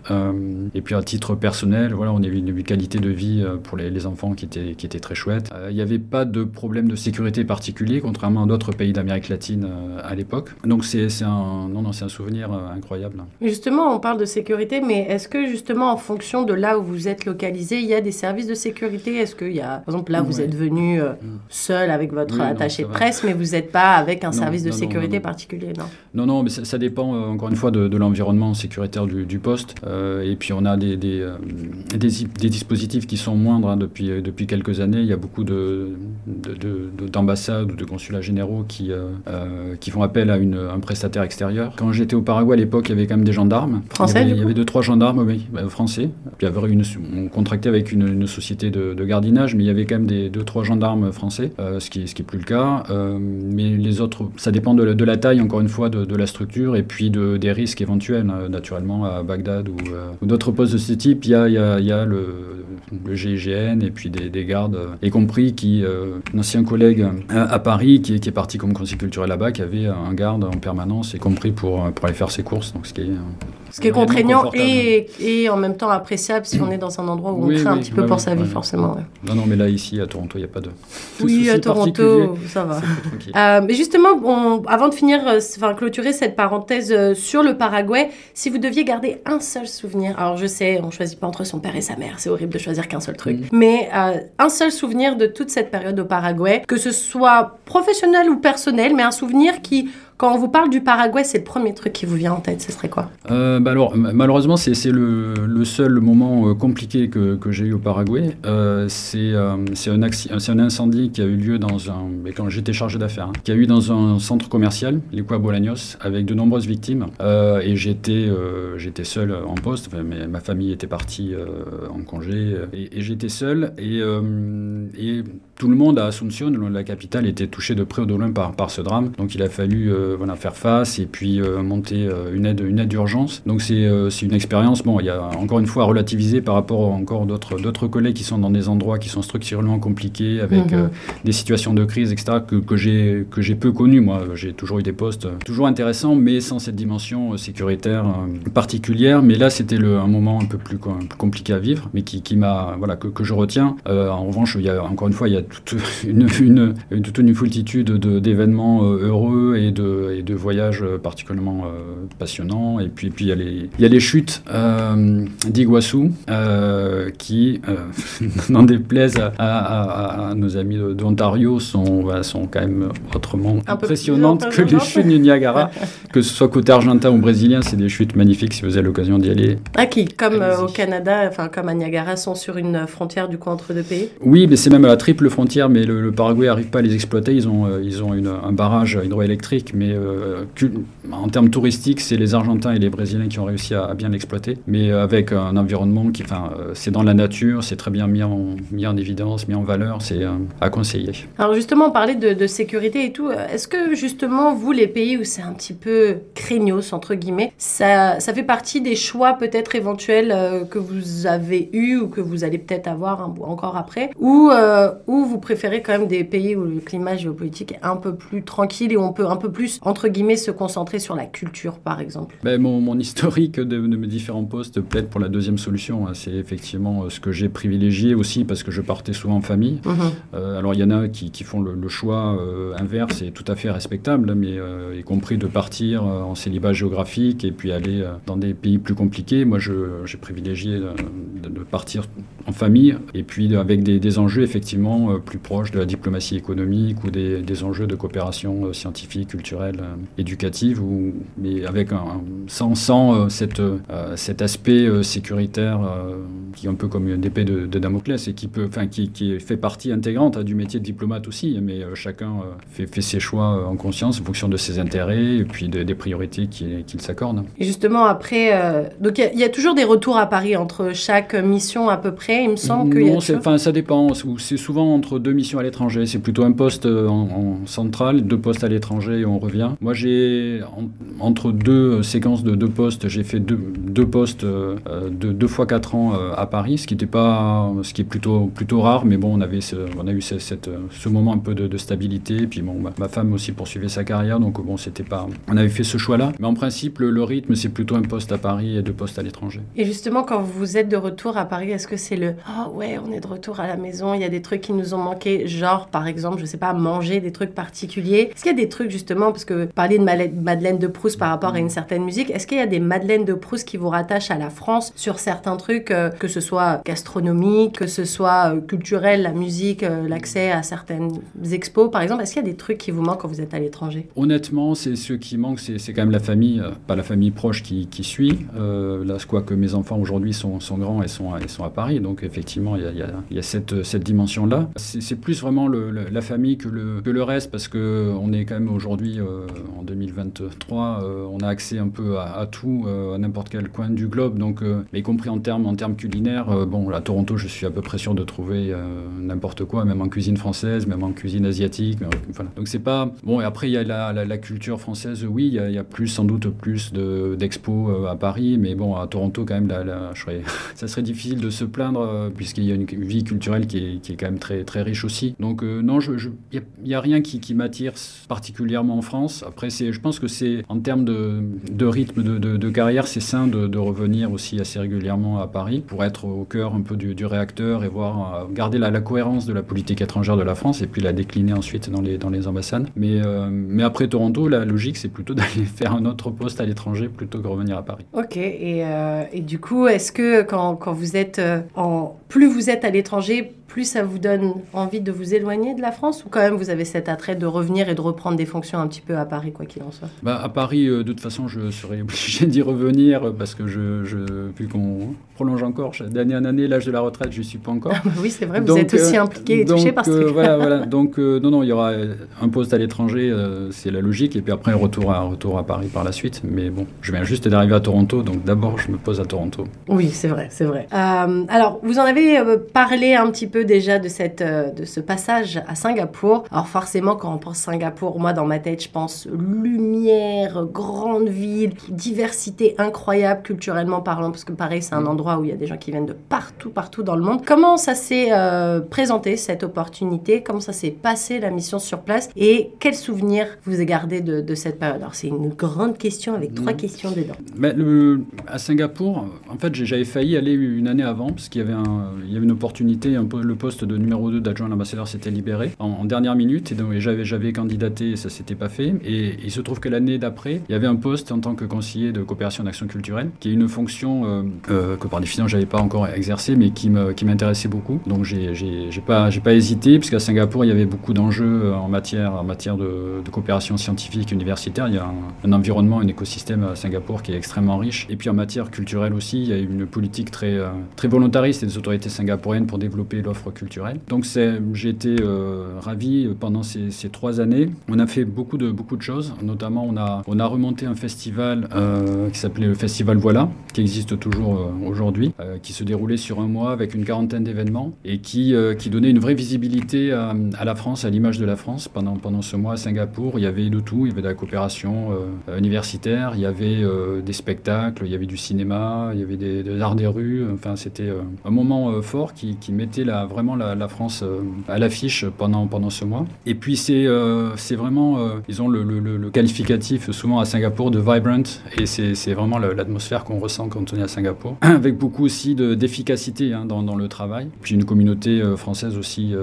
C: et puis, à titre personnel, voilà, on avait une, qualité de vie pour les, enfants qui était, qui était très chouette. il n'y avait pas de problème de sécurité particulier contrairement à d'autres pays d'Amérique latine euh, à l'époque. Donc c'est un, non, non, un souvenir euh, incroyable.
B: Justement, on parle de sécurité, mais est-ce que justement en fonction de là où vous êtes localisé, il y a des services de sécurité? Est-ce qu'il y a, par exemple, là vous êtes venu euh, mm. seul avec votre attaché de presse, mais vous n'êtes pas avec un service de sécurité particulier, non?
C: Non, non, mais ça, dépend encore une fois de, l'environnement sécuritaire du, poste. et puis on a des, des, des, dispositifs qui sont moindres hein, depuis, depuis quelques années. Il y a beaucoup d'ambassades ou de consulats généraux qui, euh, euh, qui font appel à une, un prestataire extérieur. Quand j'étais au Paraguay à l'époque, il y avait quand même des gendarmes.
B: Français
C: Il y avait, deux, trois gendarmes, oui, bah, français. Puis il y avait une, on contractait avec une, une société de, de, gardinage, mais il y avait quand même des deux, trois gendarmes français, euh, ce qui ce qui est plus le cas. mais les autres, ça dépend de la, de la, taille, encore une fois, de, de la structure et puis de, des risques éventuels, naturellement, à Bagdad ou, ou d'autres postes de ce type. Il y a, il y a, il y a le, le GIGN et puis des, des gardes, y compris qui, un ancien collègue à Paris, qui est, qui est parti comme conseiller culturel là-bas, qui avait un garde en permanence, y compris pour, pour aller faire ses courses. Donc, ce qui est,
B: ce qui est contraignant et, et, en même temps appréciable si on est dans un endroit où on craint un petit peu pour sa vie, forcément.
C: Non, non, mais là, ici, à Toronto, il n'y a pas de.
B: Oui, à Toronto, ça va. Euh, mais justement, avant de finir, euh, enfin, clôturer cette parenthèse euh, sur le Paraguay, si vous deviez garder un seul souvenir, alors je sais, on ne choisit pas entre son père et sa mère, c'est horrible de choisir qu'un seul truc, mm. mais un seul souvenir de toute cette période au Paraguay, que ce soit professionnel ou personnel, mais un souvenir qui Quand on vous parle du Paraguay, c'est le premier truc qui vous vient en tête, ce serait quoi
C: euh, bah alors, Malheureusement, c'est le, le, seul moment euh, compliqué que, que j'ai eu au Paraguay. Euh, c'est un, un, incendie qui a eu lieu dans un. quand j'étais chargé d'affaires, hein, qui a eu dans un centre commercial, l'Equa Bolaños, avec de nombreuses victimes. et j'étais j'étais seul en poste, mais ma famille était partie en congé, et, j'étais seul. Et, et tout le monde à Asunción, la capitale, était touché de près ou de loin par, par ce drame. Donc il a fallu euh, voilà, faire face et puis euh, monter euh, une aide, une aide d'urgence. Donc c'est une expérience, bon, il y a encore une fois à relativiser par rapport à encore d'autres, collègues qui sont dans des endroits qui sont structurellement compliqués, avec mhm. des situations de crise, etc., que, que, j'ai, peu connu. Moi, j'ai toujours eu des postes toujours intéressants, mais sans cette dimension sécuritaire particulière. Mais là, c'était un moment un peu plus, compliqué à vivre, mais qui, qui m'a, voilà, que, que je retiens. en revanche, il y a, encore une fois, il y a toute une, une, toute une foultitude d'événements euh, heureux et de, et de voyages euh, particulièrement euh, passionnants. Et puis, puis il, y a les, il y a les chutes euh, d'Iguassou qui, n'en déplaise à, à, à, nos amis d'Ontario, sont, sont quand même autrement impressionnantes que les chutes du Niagara. que ce soit côté argentin ou brésilien, c'est des chutes magnifiques si vous avez l'occasion d'y aller.
B: Ah, qui, comme au Canada, enfin comme à Niagara, sont sur une frontière du coup entre deux pays?
C: Oui, mais c'est même à la triple frontière, mais le, Paraguay n'arrive pas à les exploiter. Ils ont, euh, ils ont une, un barrage hydroélectrique, mais euh, en termes touristiques, c'est les Argentins et les Brésiliens qui ont réussi à, bien l'exploiter, mais avec un environnement qui, enfin, euh, c'est dans la nature, c'est très bien mis en, mis en évidence, mis en valeur, c'est à conseiller.
B: Alors justement, parler de, de sécurité et tout, est-ce que justement, vous, les pays où c'est un petit peu craignos, entre guillemets, ça, fait partie des choix peut-être éventuels que vous avez eu ou que vous allez peut-être avoir encore après, ou, ou vous préférez quand même des pays où le climat géopolitique est un peu plus tranquille et où on peut un peu plus, entre guillemets, se concentrer sur la culture, par exemple
C: ben, mon, mon, historique de, mes différents postes plaide pour la deuxième solution. Hein. C'est effectivement euh, ce que j'ai privilégié aussi parce que je partais souvent en famille. Mhm. Euh, alors, il y en a qui, qui font le, choix euh, inverse et tout à fait respectable, mais y compris de partir en célibat géographique et puis aller dans des pays plus compliqués. Moi, j'ai privilégié de, de, partir en famille et puis avec des, des enjeux effectivement plus proches de la diplomatie économique ou des, des enjeux de coopération scientifique, culturelle, euh, éducative, ou, mais avec un, sans, sans euh, cette, cet aspect sécuritaire qui est un peu comme une épée de, Damoclès et qui, peut, enfin, qui, qui fait partie intégrante hein, du métier de diplomate aussi, mais chacun fait, fait, ses choix en conscience en fonction de ses intérêts et puis des priorités qu'il s'accorde.
B: Et justement, après, donc il y, y, a toujours des retours à Paris entre chaque mission à peu près, il me semble
C: Non, enfin, ça dépend. C'est souvent entre deux missions à l'étranger. C'est plutôt un poste en, centrale, deux postes à l'étranger et on revient. Moi, j'ai entre deux séquences de deux postes, j'ai fait deux, deux postes euh, de deux fois quatre ans euh, à Paris, ce qui était pas, ce qui est plutôt plutôt rare, mais bon, on avait, on a eu cette, ce moment un peu de, stabilité. Puis bon, ma femme aussi poursuivait sa carrière, donc bon, c'était pas, on avait fait ce choix-là. Mais en principe, le, rythme, c'est plutôt un poste à Paris et deux postes à l'étranger.
B: Et justement, quand vous êtes de retour à Paris, est-ce que c'est le, oh ouais, on est de retour à la maison, il y a des trucs qui nous ont manqué, genre par exemple, je sais pas, manger des trucs particuliers. Est-ce qu'il y a des trucs justement, parce que parler de Madeleine de Proust par rapport à une certaine musique, est-ce qu'il y a des Madeleines de Proust qui vous rattachent à la France sur certains trucs, euh, que ce soit gastronomique, que ce soit euh, culturel, la musique, euh, l'accès à certaines expos par exemple? Est-ce qu'il y a des trucs qui vous manquent quand vous êtes à l'étranger?
C: Honnêtement, c'est ce qui manque, c'est quand même la famille, pas la famille proche qui, suit. là, quoi que mes enfants aujourd'hui sont, grands et sont, à Paris, donc effectivement, il y a, cette, dimension-là. C'est plus vraiment la famille que le, reste, parce qu'on est quand même aujourd'hui, euh, en 2023, euh, on a accès un peu à, tout, euh, à n'importe quel coin du globe, donc, y compris en termes, en termes culinaires. bon, à Toronto, je suis à peu près sûr de trouver n'importe quoi, même en cuisine française, même en cuisine asiatique. Donc c'est pas... Bon, et après, il y a la, culture française, oui, il y, a plus, sans doute plus d'expos à Paris, mais bon, à Toronto, quand même, je serais, ça serait difficile de se plaindre, puisqu'il y a une vie culturelle qui est, qui est, quand même très, très riche aussi. Donc non, il n'y a, rien qui m'attire particulièrement en France. Après, je pense que c'est en termes de, rythme de, carrière, c'est sain de, revenir aussi assez régulièrement à Paris pour être au cœur un peu du, réacteur et voir euh, garder la, cohérence de la politique étrangère de la France et puis la décliner ensuite dans les, ambassades. Mais, euh, mais après Toronto, la logique, c'est plutôt d'aller faire un autre poste à l'étranger plutôt que revenir à Paris.
B: Ok. Et, euh, du coup, est-ce que quand, quand vous êtes en plus vous êtes à l'étranger, plus ça vous donne envie de vous éloigner de la France ou quand même vous avez cet attrait de revenir et de reprendre des fonctions un petit peu à Paris, quoi qu'il en soit?
C: Bah, À Paris, de toute façon, je serais obligé d'y revenir parce que je, je vu qu'on prolonge encore d'année en année l'âge de la retraite, je ne suis pas encore.
B: Ah, bah oui, c'est vrai, vous êtes aussi impliqué et touché par ce
C: voilà, voilà. Donc, non, non, il y aura un poste à l'étranger, c'est la logique, et puis après, un retour à, retour à Paris par la suite. Mais bon, je viens juste d'arriver à Toronto, donc d'abord, je me pose à Toronto.
B: Oui, c'est vrai, c'est vrai. Euh, alors, vous en avez euh, parlé un petit peu déjà de, cette, euh, de ce passage à Singapour. Alors, forcément, quand on pense Singapour, moi, dans ma tête, je pense lumière, grande ville, diversité incroyable culturellement parlant, parce que pareil, c'est un mm. endroit où il y a des gens qui viennent de partout, partout dans le monde. Comment ça s'est présenté, cette opportunité? Comment ça s'est passé, la mission sur place? Et quels souvenirs vous avez gardé de, de cette période? Alors, c'est une grande question avec trois mm. questions dedans.
C: Mais le, à Singapour, en fait, j'avais failli aller une année avant, parce qu'il y avait, un, il y avait une opportunité, un, le poste de numéro 2 d'adjoint à l'ambassadeur s'était libéré en, dernière minute, et donc j'avais, candidaté et ça s'était pas fait. Et il se trouve que l'année d'après, il y avait un poste en tant que conseiller de coopération d'action culturelle, qui est une fonction euh, euh, que par définition j'avais pas encore exercée, mais qui, me, qui m'intéressait beaucoup. Donc j'ai, j'ai, pas, j'ai pas hésité, puisqu'à Singapour, il y avait beaucoup d'enjeux en matière, en matière de, coopération scientifique universitaire. Il y a un, environnement, un écosystème à Singapour qui est extrêmement riche. Et puis en matière culturelle aussi, il y a une politique très, euh, très volontariste des autorités singapouriennes pour développer culturelle. Donc j'ai été euh, ravi pendant ces, trois années. On a fait beaucoup de, beaucoup de choses, notamment on a, on a remonté un festival euh, qui s'appelait le Festival Voilà, qui existe toujours aujourd'hui, qui se déroulait sur un mois avec une quarantaine d'événements et qui, qui donnait une vraie visibilité à, la France, à l'image de la France pendant, pendant ce mois à Singapour. Il y avait de tout, il y avait de la coopération universitaire, il y avait des spectacles, il y avait du cinéma, il y avait des, arts des rues. Enfin, c'était euh, un moment euh, fort qui mettait la, vraiment la, France euh, à l'affiche pendant, pendant ce mois. Et puis, c'est c'est vraiment, ils ont le, le, qualificatif souvent à Singapour de vibrant, et c'est vraiment l'atmosphère qu'on ressent quand on est à Singapour, avec beaucoup aussi d'efficacité hein, dans, dans, le travail. Puis une communauté française aussi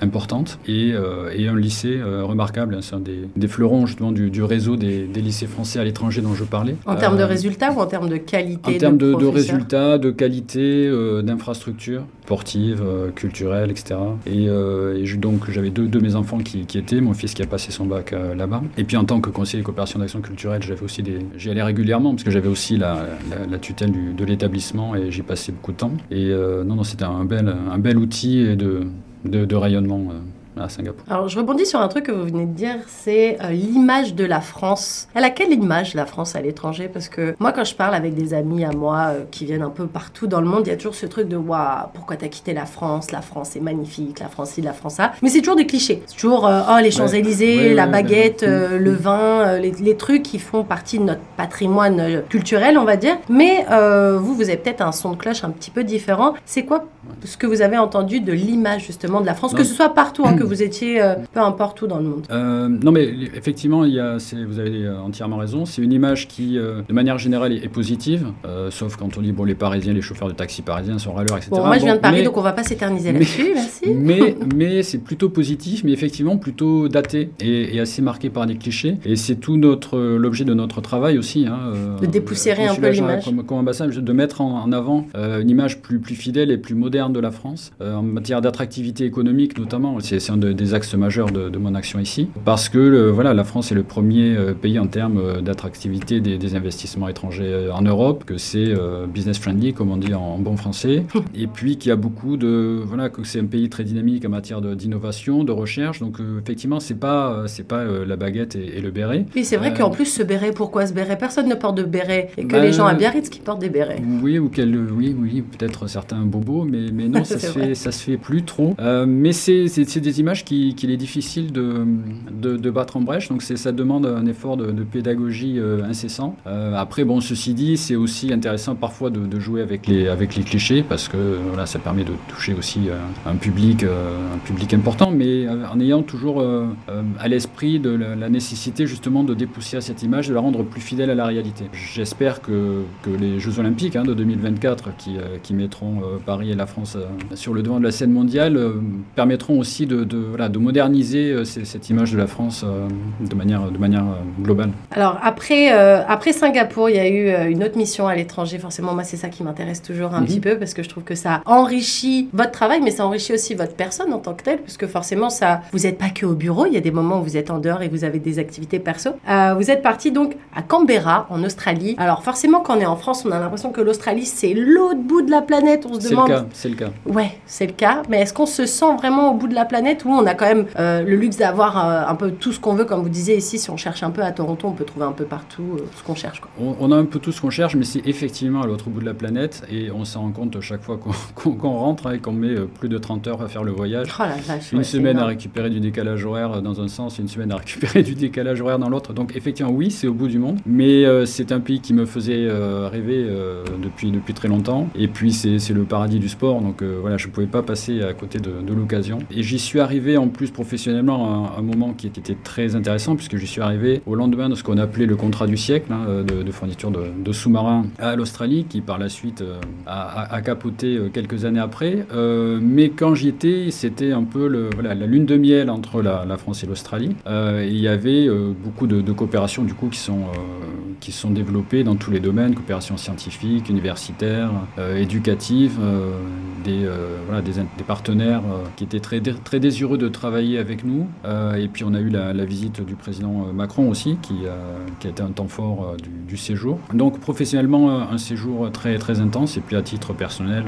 C: importante, et, et, un lycée remarquable. Hein, c'est un des, des, fleurons justement du, du réseau des, des lycées français à l'étranger dont je parlais.
B: En termes de résultats ou en termes de qualité
C: En termes de, de, résultats, de qualité, euh, d'infrastructures sportives, euh, culturelles, etc. Et, euh, donc j'avais deux de mes enfants qui, étaient, mon fils qui a passé son bac là-bas. Et puis en tant que conseiller coopération d'action culturelle, j'avais aussi des, j'y allais régulièrement parce que j'avais aussi la, tutelle de l'établissement et j'y passais beaucoup de temps. Et non, non, c'était un bel, un bel outil de, de rayonnement à Singapour.
B: Alors, je rebondis sur un truc que vous venez de dire, c'est euh, l'image de la France. Elle a quelle image, la France, à l'étranger? Parce que moi, quand je parle avec des amis à moi euh, qui viennent un peu partout dans le monde, il y a toujours ce truc de Waouh, pourquoi t'as quitté la France? La France est magnifique, la France ci, la France ça. Mais c'est toujours des clichés. C'est toujours euh, Oh, les Champs-Élysées, la baguette, le vin, les, les, trucs qui font partie de notre patrimoine culturel, on va dire. Mais vous, vous avez peut-être un son de cloche un petit peu différent. C'est quoi ce que vous avez entendu de l'image, justement, de la France, que ce soit partout, hein, que vous étiez euh, peu importe où dans le monde.
C: Euh, non, mais effectivement, il y a, vous avez euh, entièrement raison. C'est une image qui, de manière générale, est, positive, sauf quand on dit bon, les Parisiens, les chauffeurs de taxi parisiens sont râleurs, etc.
B: Bon, moi, je viens de Paris, donc on va pas s'éterniser là-dessus. Merci.
C: Mais, mais c'est plutôt positif, mais effectivement plutôt daté et, assez marqué par des clichés. Et c'est tout notre l'objet de notre travail aussi. Hein,
B: de dépoussiérer un peu l'image.
C: Comme, comme ambassade, de mettre en, avant une image plus, plus fidèle et plus moderne de la France en matière d'attractivité économique, notamment. C'est un des axes majeurs de, mon action ici, parce que voilà, la France est le premier euh, pays en termes euh, d'attractivité des, investissements étrangers euh, en Europe, que c'est business friendly, comme on dit en, bon français, et puis qu'il y a beaucoup de voilà, que c'est un pays très dynamique en matière d'innovation, de, recherche. Donc effectivement, c'est pas c'est pas la baguette et, le béret.
B: Oui, c'est vrai qu'en plus ce béret, pourquoi ce béret? Personne ne porte de béret, et que les gens à Biarritz qui portent des bérets.
C: Oui, ou quel, oui, oui, peut-être certains bobos, mais mais non, ça se fait ça se fait plus trop. mais c'est des images qu'il est difficile de, de, battre en brèche. Donc ça demande un effort de, pédagogie euh, incessant. Euh, après, bon, ceci dit, c'est aussi intéressant parfois de, jouer avec les, avec les clichés parce que voilà, ça permet de toucher aussi euh, un, public, un public important, mais en ayant toujours à l'esprit de la, nécessité justement de dépoussiérer cette image, de la rendre plus fidèle à la réalité. J'espère que, que les Jeux Olympiques hein, de 2024 qui, qui mettront Paris et la France France sur le devant de la scène mondiale permettront aussi de, de, voilà, de moderniser cette image de la France de manière, de manière globale.
B: Alors après, après Singapour, il y a eu une autre mission à l'étranger. Forcément, moi, c'est ça qui m'intéresse toujours un mhm. petit peu parce que je trouve que ça enrichit votre travail, mais ça enrichit aussi votre personne en tant que telle, puisque forcément, ça, vous n'êtes pas que au bureau. Il y a des moments où vous êtes en dehors et vous avez des activités perso. vous êtes parti donc à Canberra, en Australie. Alors forcément, quand on est en France, on a l'impression que l'Australie, c'est l'autre bout de la planète. On se demande.
C: C'est le cas.
B: Ouais, c'est le cas. Mais est-ce qu'on se sent vraiment au bout de la planète ou on a quand même euh, le luxe d'avoir euh, un peu tout ce qu'on veut, comme vous disiez ici, si on cherche un peu à Toronto, on peut trouver un peu partout euh, ce qu'on cherche. Quoi.
C: On, a un peu tout ce qu'on cherche, mais c'est effectivement à l'autre bout de la planète et on s'en rend compte chaque fois qu'on rentre et qu'on met plus de 30 heures à faire le voyage.
B: Oh la vache,
C: une semaine à récupérer du décalage horaire dans un sens, une semaine à récupérer du décalage horaire dans l'autre. Donc effectivement, oui, c'est au bout du monde, mais c'est un pays qui me faisait rêver depuis, depuis très longtemps. Et puis c'est le paradis du sport, donc voilà, je ne pouvais pas passer à côté de, l'occasion. Et j'y suis arrivé en plus professionnellement à un moment qui était très intéressant, puisque j'y suis arrivé au lendemain de ce qu'on appelait le contrat du siècle hein, de, fourniture de, sous-marins à l'Australie, qui par la suite euh, a, capoté euh, quelques années après. Euh, mais quand j'y étais, c'était un peu la lune de miel entre la, France et l'Australie. il y avait beaucoup de, coopérations du coup qui sont, qui sont développées dans tous les domaines, coopération scientifique, universitaire, éducative, des, voilà, des, partenaires qui étaient très, très désireux de travailler avec nous. et puis on a eu la, visite du président Macron aussi, qui, qui a été un temps fort du, séjour. Donc professionnellement, un séjour très, très intense. Et puis à titre personnel,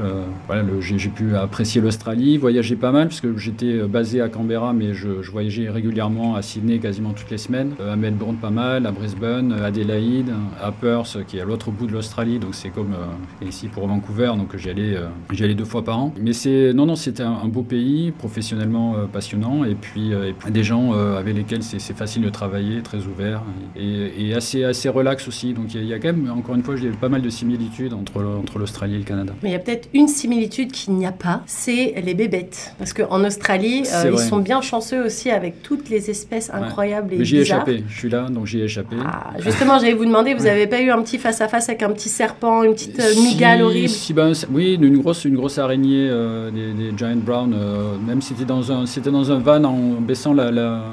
C: voilà, j'ai pu apprécier l'Australie, voyager pas mal, parce que j'étais basé à Canberra, mais je, voyageais régulièrement à Sydney quasiment toutes les semaines, à Melbourne pas mal, à Brisbane, à Adélaïde, à Perth, qui est à l'autre bout de l'Australie, donc c'est comme ici pour Vancouver, donc j'y allais deux fois par an. Mais c'est non, non, c'était un, beau pays, professionnellement passionnant, et puis, et puis des gens avec lesquels c'est facile de travailler, très ouvert et, assez, assez relax aussi. Donc il y, a quand même, encore une fois, j'ai pas mal de similitudes entre, entre l'Australie et le Canada.
B: Mais il y a peut-être une similitude qu'il n'y a pas, c'est les bébêtes. Parce qu'en Australie, euh, ils sont bien chanceux aussi avec toutes les espèces incroyables et
C: J'y ai échappé, je suis là, donc j'y ai échappé.
B: Ah, justement, j'allais vous demander, vous n'avez pas eu un petit face-à-face avec un petit serpent, une petite euh, migale horrible
C: si, ben, Oui, une grosse, une grosse araignée, euh, des, giant brown, même si c'était dans, un, dans un van en baissant la, la,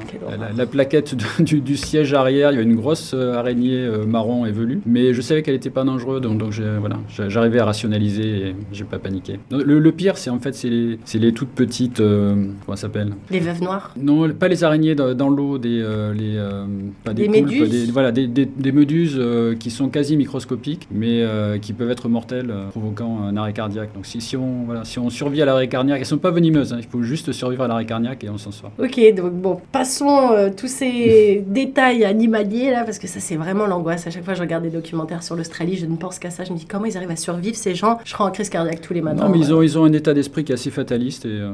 C: la, plaquette du, du, siège arrière, il y avait une grosse araignée marron et velue. Mais je savais qu'elle n'était pas dangereuse, donc, donc voilà, j'arrivais à rationaliser et j'ai pas paniqué. Le, pire, c'est en fait, c'est les, les, toutes petites. Euh, comment ça s'appelle?
B: Les veuves noires
C: Non, pas les araignées dans, l'eau, des. Euh, les, euh,
B: pas des, méduses
C: des, Voilà, des, des méduses qui sont quasi microscopiques, mais qui peuvent être mortelles, provoquant un arrêt cardiaque. Donc si, si, on, voilà, si on survit à l'arrêt cardiaque, elles sont pas venimeuses, hein, il faut juste survivre à l'arrêt cardiaque et on s'en sort.
B: Ok, donc bon, passons tous ces détails animaliers là, parce que ça, c'est vraiment l'angoisse. À chaque fois, je regarde des documentaires sur l'Australie, je ne pense qu'à ça. Je me dis comment ils arrivent à survivre ces gens? Je crois en crise cardiaque tous les matins.
C: Non, mais ils ont, ils ont un état d'esprit qui est assez fataliste et. Euh,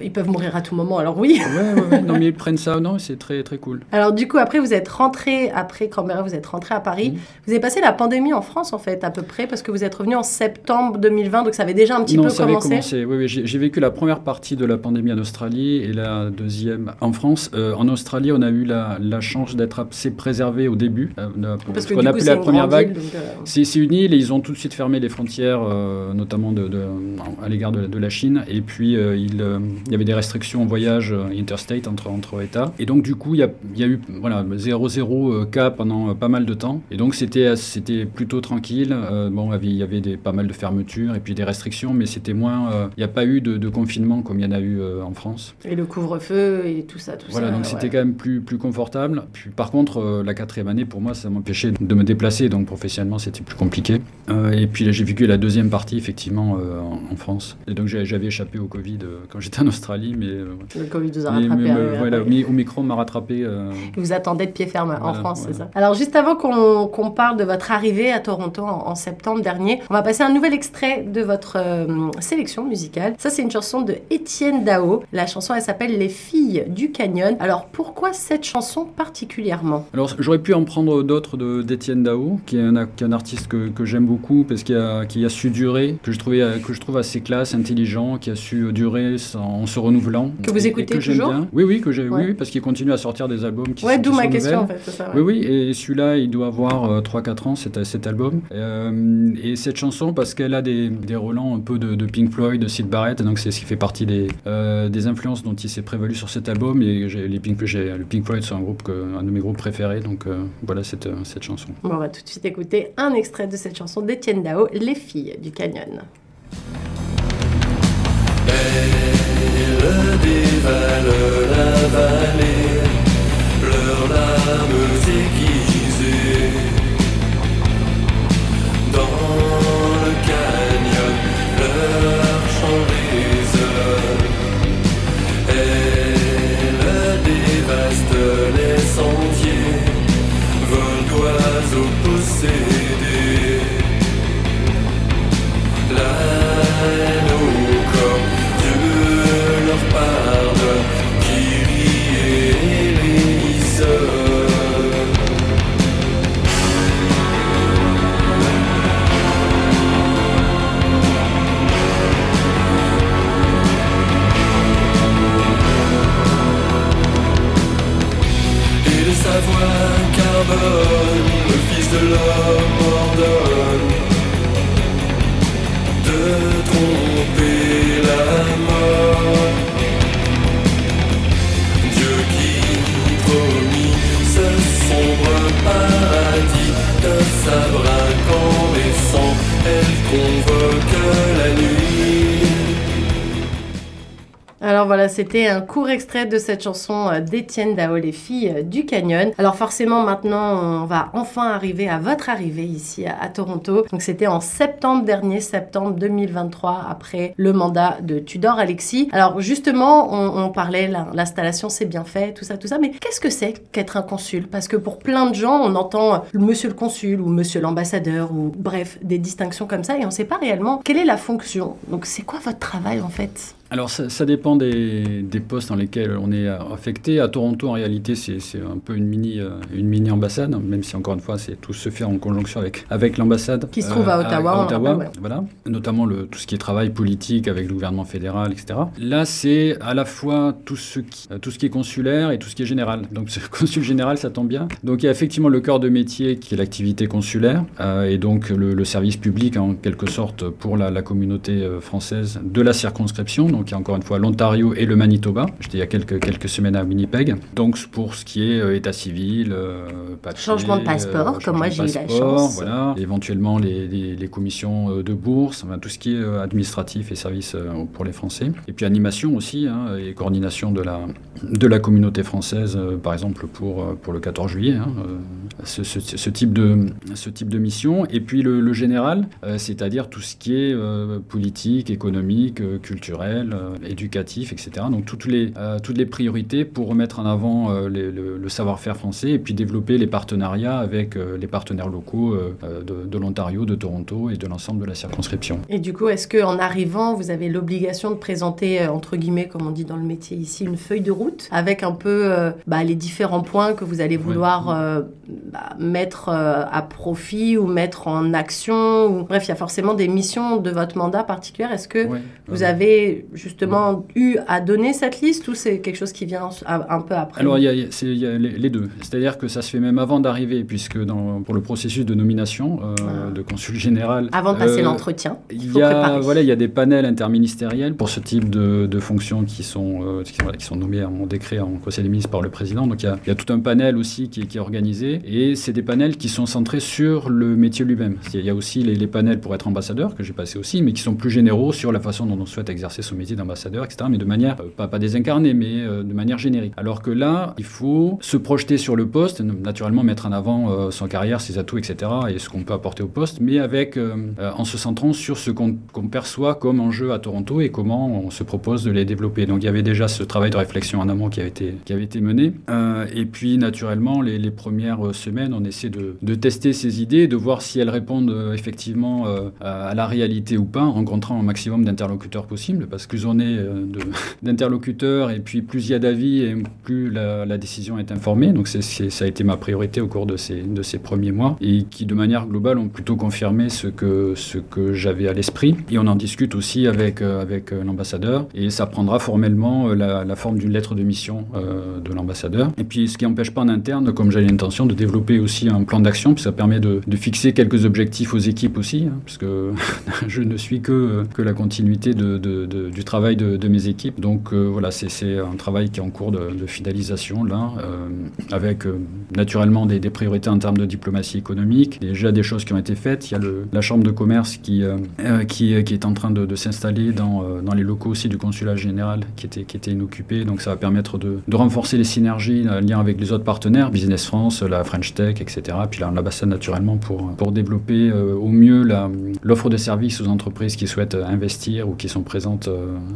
B: ils peuvent mourir à tout moment, alors oui.
C: ouais, ouais, Non, mais ils prennent ça, non, c'est très, très cool.
B: Alors du coup, après, vous êtes rentré, après Canberra, vous êtes rentré à Paris. Vous avez passé la pandémie en France, en fait, à peu près, parce que vous êtes revenu en septembre 2020, donc ça avait déjà un petit peu
C: ça
B: commencé.
C: Avait commencé. Oui, oui, j'ai vécu la première partie de la pandémie en Australie et la deuxième en France. Euh, en Australie, on a eu la, la chance d'être assez préservé au début, euh,
B: parce qu'on a pu la première vague.
C: C'est une île et ils ont tout de suite fermé les frontières, notamment de, à l'égard de, la Chine. Et puis, il, il y avait des restrictions en voyage euh, interstate entre, entre États. Et donc, du coup, il y a, il y a eu voilà, 0-0 euh, cas pendant euh, pas mal de temps. Et donc, c'était, plutôt tranquille. bon, il y avait des, pas mal de fermetures et puis des restrictions, mais c'était moins. il n'y a pas eu de, confinement comme il y en a eu en France.
B: Et le couvre-feu et tout ça, tout
C: voilà, donc c'était quand même plus, plus confortable. Puis, par contre, la quatrième année, pour moi, ça m'empêchait de me déplacer. Donc, professionnellement, c'était plus compliqué. et puis, j'ai vécu la deuxième partie, effectivement, en, France. Et donc, j'avais échappé au Covid quand j'étais en Australie, mais... Euh,
B: le Covid vous a rattrapé.
C: voilà, au micro m'a rattrapé. Euh,
B: vous attendez de pied ferme en France, c'est ça Alors, juste avant qu'on parle de votre arrivée à Toronto en, septembre dernier, on va passer un nouvel extrait de votre euh, sélection musicale. Ça, c'est une chanson de Étienne Dao. La chanson, elle s'appelle Les filles du canyon. Alors, pourquoi cette chanson particulièrement?
C: Alors, j'aurais pu en prendre d'autres d'Étienne Dao, qui est un, qui est un artiste que, que j'aime beaucoup parce qu'il a, a su durer, que je, trouvais, que je trouve assez classe, intelligent, qui a su durer sans en, se renouvelant.
B: Que vous écoutez toujours
C: Oui, oui, que j'ai, oui, parce qu'il continue à sortir des albums qui
B: Ouais, d'où ma question en fait. Ça,
C: Oui, oui, et celui-là, il doit avoir 3-4 ans, cet, cet album. et cette chanson, parce qu'elle a des, des relents un peu de, de, Pink Floyd, de Sid Barrett, donc c'est ce qui fait partie des, des influences dont il s'est prévalu sur cet album. Et les Pink, le Pink Floyd, c'est un, groupe que, un de mes groupes préférés, donc voilà cette, cette chanson.
B: Bon, on va tout de suite écouter un extrait de cette chanson d'Étienne Dao, Les filles du canyon.
E: Elle dévale la vallée,
B: c'était un court extrait de cette chanson euh, d'Étienne Dao, les filles euh, du Canyon. Alors forcément, maintenant, on va enfin arriver à votre arrivée ici à, Toronto. Donc c'était en septembre dernier, septembre 2023, après le mandat de Tudor Alexis. Alors justement, on, parlait, l'installation c'est bien fait, tout ça, tout ça. Mais qu'est-ce que c'est qu'être un consul? Parce que pour plein de gens, on entend euh, monsieur le consul ou monsieur l'ambassadeur ou bref, des distinctions comme ça et on ne sait pas réellement quelle est la fonction. Donc c'est quoi votre travail en fait?
C: Alors ça, dépend des, postes dans lesquels on est affecté. À Toronto, en réalité, c'est un peu une mini, euh, une mini ambassade, même si encore une fois, c'est tout se fait en conjonction avec, avec l'ambassade.
B: Qui se trouve à euh, Ottawa.
C: Ottawa Voilà. Notamment le, tout ce qui est travail politique avec le gouvernement fédéral, etc. Là, c'est à la fois tout ce, qui, tout ce qui est consulaire et tout ce qui est général. Donc ce consul général, ça tombe bien. Donc il y a effectivement le cœur de métier qui est l'activité consulaire euh, et donc le, service public en quelque sorte pour la, la communauté française de la circonscription. Donc il y a encore une fois l'Ontario et le Manitoba. J'étais il y a quelques, quelques semaines à Winnipeg. Donc pour ce qui est euh, état civil, euh,
B: changement de passeport, euh, comme moi j'ai eu la chance.
C: Voilà, éventuellement les, les, commissions de bourse, tout ce qui est administratif et services pour les Français. Et puis animation aussi hein, et coordination de la, de la communauté française, par exemple pour, pour le 14 juillet. Hein, ce, ce, type de, ce type de mission. Et puis le, le général, c'est-à-dire tout ce qui est politique, économique, culturel, euh, éducatif, etc. Donc toutes les, euh, toutes les priorités pour remettre en avant euh, le, savoir-faire français et puis développer les partenariats avec les partenaires locaux de, de l'Ontario, de Toronto et de l'ensemble de la circonscription.
B: Et du coup, est-ce qu'en arrivant, vous avez l'obligation de présenter, entre guillemets, comme on dit dans le métier ici, une feuille de route avec un peu bah, les différents points que vous allez vouloir bah, mettre à profit ou mettre en action ou... Bref, il y a forcément des missions de votre mandat particulier. Est-ce que vous avez justement eu à donner cette liste ou c'est quelque chose qui vient un peu après?
C: Alors, il y, a, les deux. C'est-à-dire que ça se fait même avant d'arriver, puisque dans, pour le processus de nomination euh, ah. de consul général.
B: Avant de passer euh, l'entretien.
C: Il y, a, voilà, il y a des panels interministériels pour ce type de, de fonctions qui sont, euh, qui, sont nommées en décret en Conseil des ministres par le président. Donc, il y a, il y a tout un panel aussi qui, qui est organisé. Et c'est des panels qui sont centrés sur le métier lui-même. Il y a aussi les, les panels pour être ambassadeur, que j'ai passé aussi, mais qui sont plus généraux sur la façon dont on souhaite exercer son métier d'ambassadeur, etc., mais de manière, euh, pas, désincarnée, mais euh, de manière générique. Alors que là, il faut se projeter sur le poste, naturellement mettre en avant euh, son carrière, ses atouts, etc., et ce qu'on peut apporter au poste, mais avec, en se centrant sur ce qu'on perçoit comme enjeu à Toronto et comment on se propose de les développer. Donc il y avait déjà ce travail de réflexion en amont qui avait été, mené. et puis, naturellement, les, premières semaine, on essaie de, de, tester ces idées, de voir si elles répondent effectivement à la réalité ou pas, en rencontrant un maximum d'interlocuteurs possibles, parce que plus on est d'interlocuteurs et puis plus il y a d'avis et plus la, décision est informée. Donc ça a été ma priorité au cours de ces, de ces premiers mois et qui de manière globale ont plutôt confirmé ce que, ce que j'avais à l'esprit. Et on en discute aussi avec, avec l'ambassadeur et ça prendra formellement la, la forme d'une lettre de mission de l'ambassadeur. Et puis ce qui n'empêche pas en interne, comme j'ai l'intention, de développer aussi un plan d'action, puis ça permet de, de, fixer quelques objectifs aux équipes aussi, hein, parce que je ne suis que, que la continuité de, de, du travail de, mes équipes. Donc euh, voilà, c'est un travail qui est en cours de, finalisation là, euh, avec euh, naturellement des, priorités en termes de diplomatie économique, déjà des choses qui ont été faites. Il y a la chambre de commerce qui, qui, est en train de, s'installer dans, dans les locaux aussi du consulat général qui était, qui était inoccupé, donc ça va permettre de, renforcer les synergies, en lien avec les autres partenaires, Business France, la French Tech, etc. Puis là, l'ambassade naturellement pour, pour développer au mieux l'offre de services aux entreprises qui souhaitent investir ou qui sont présentes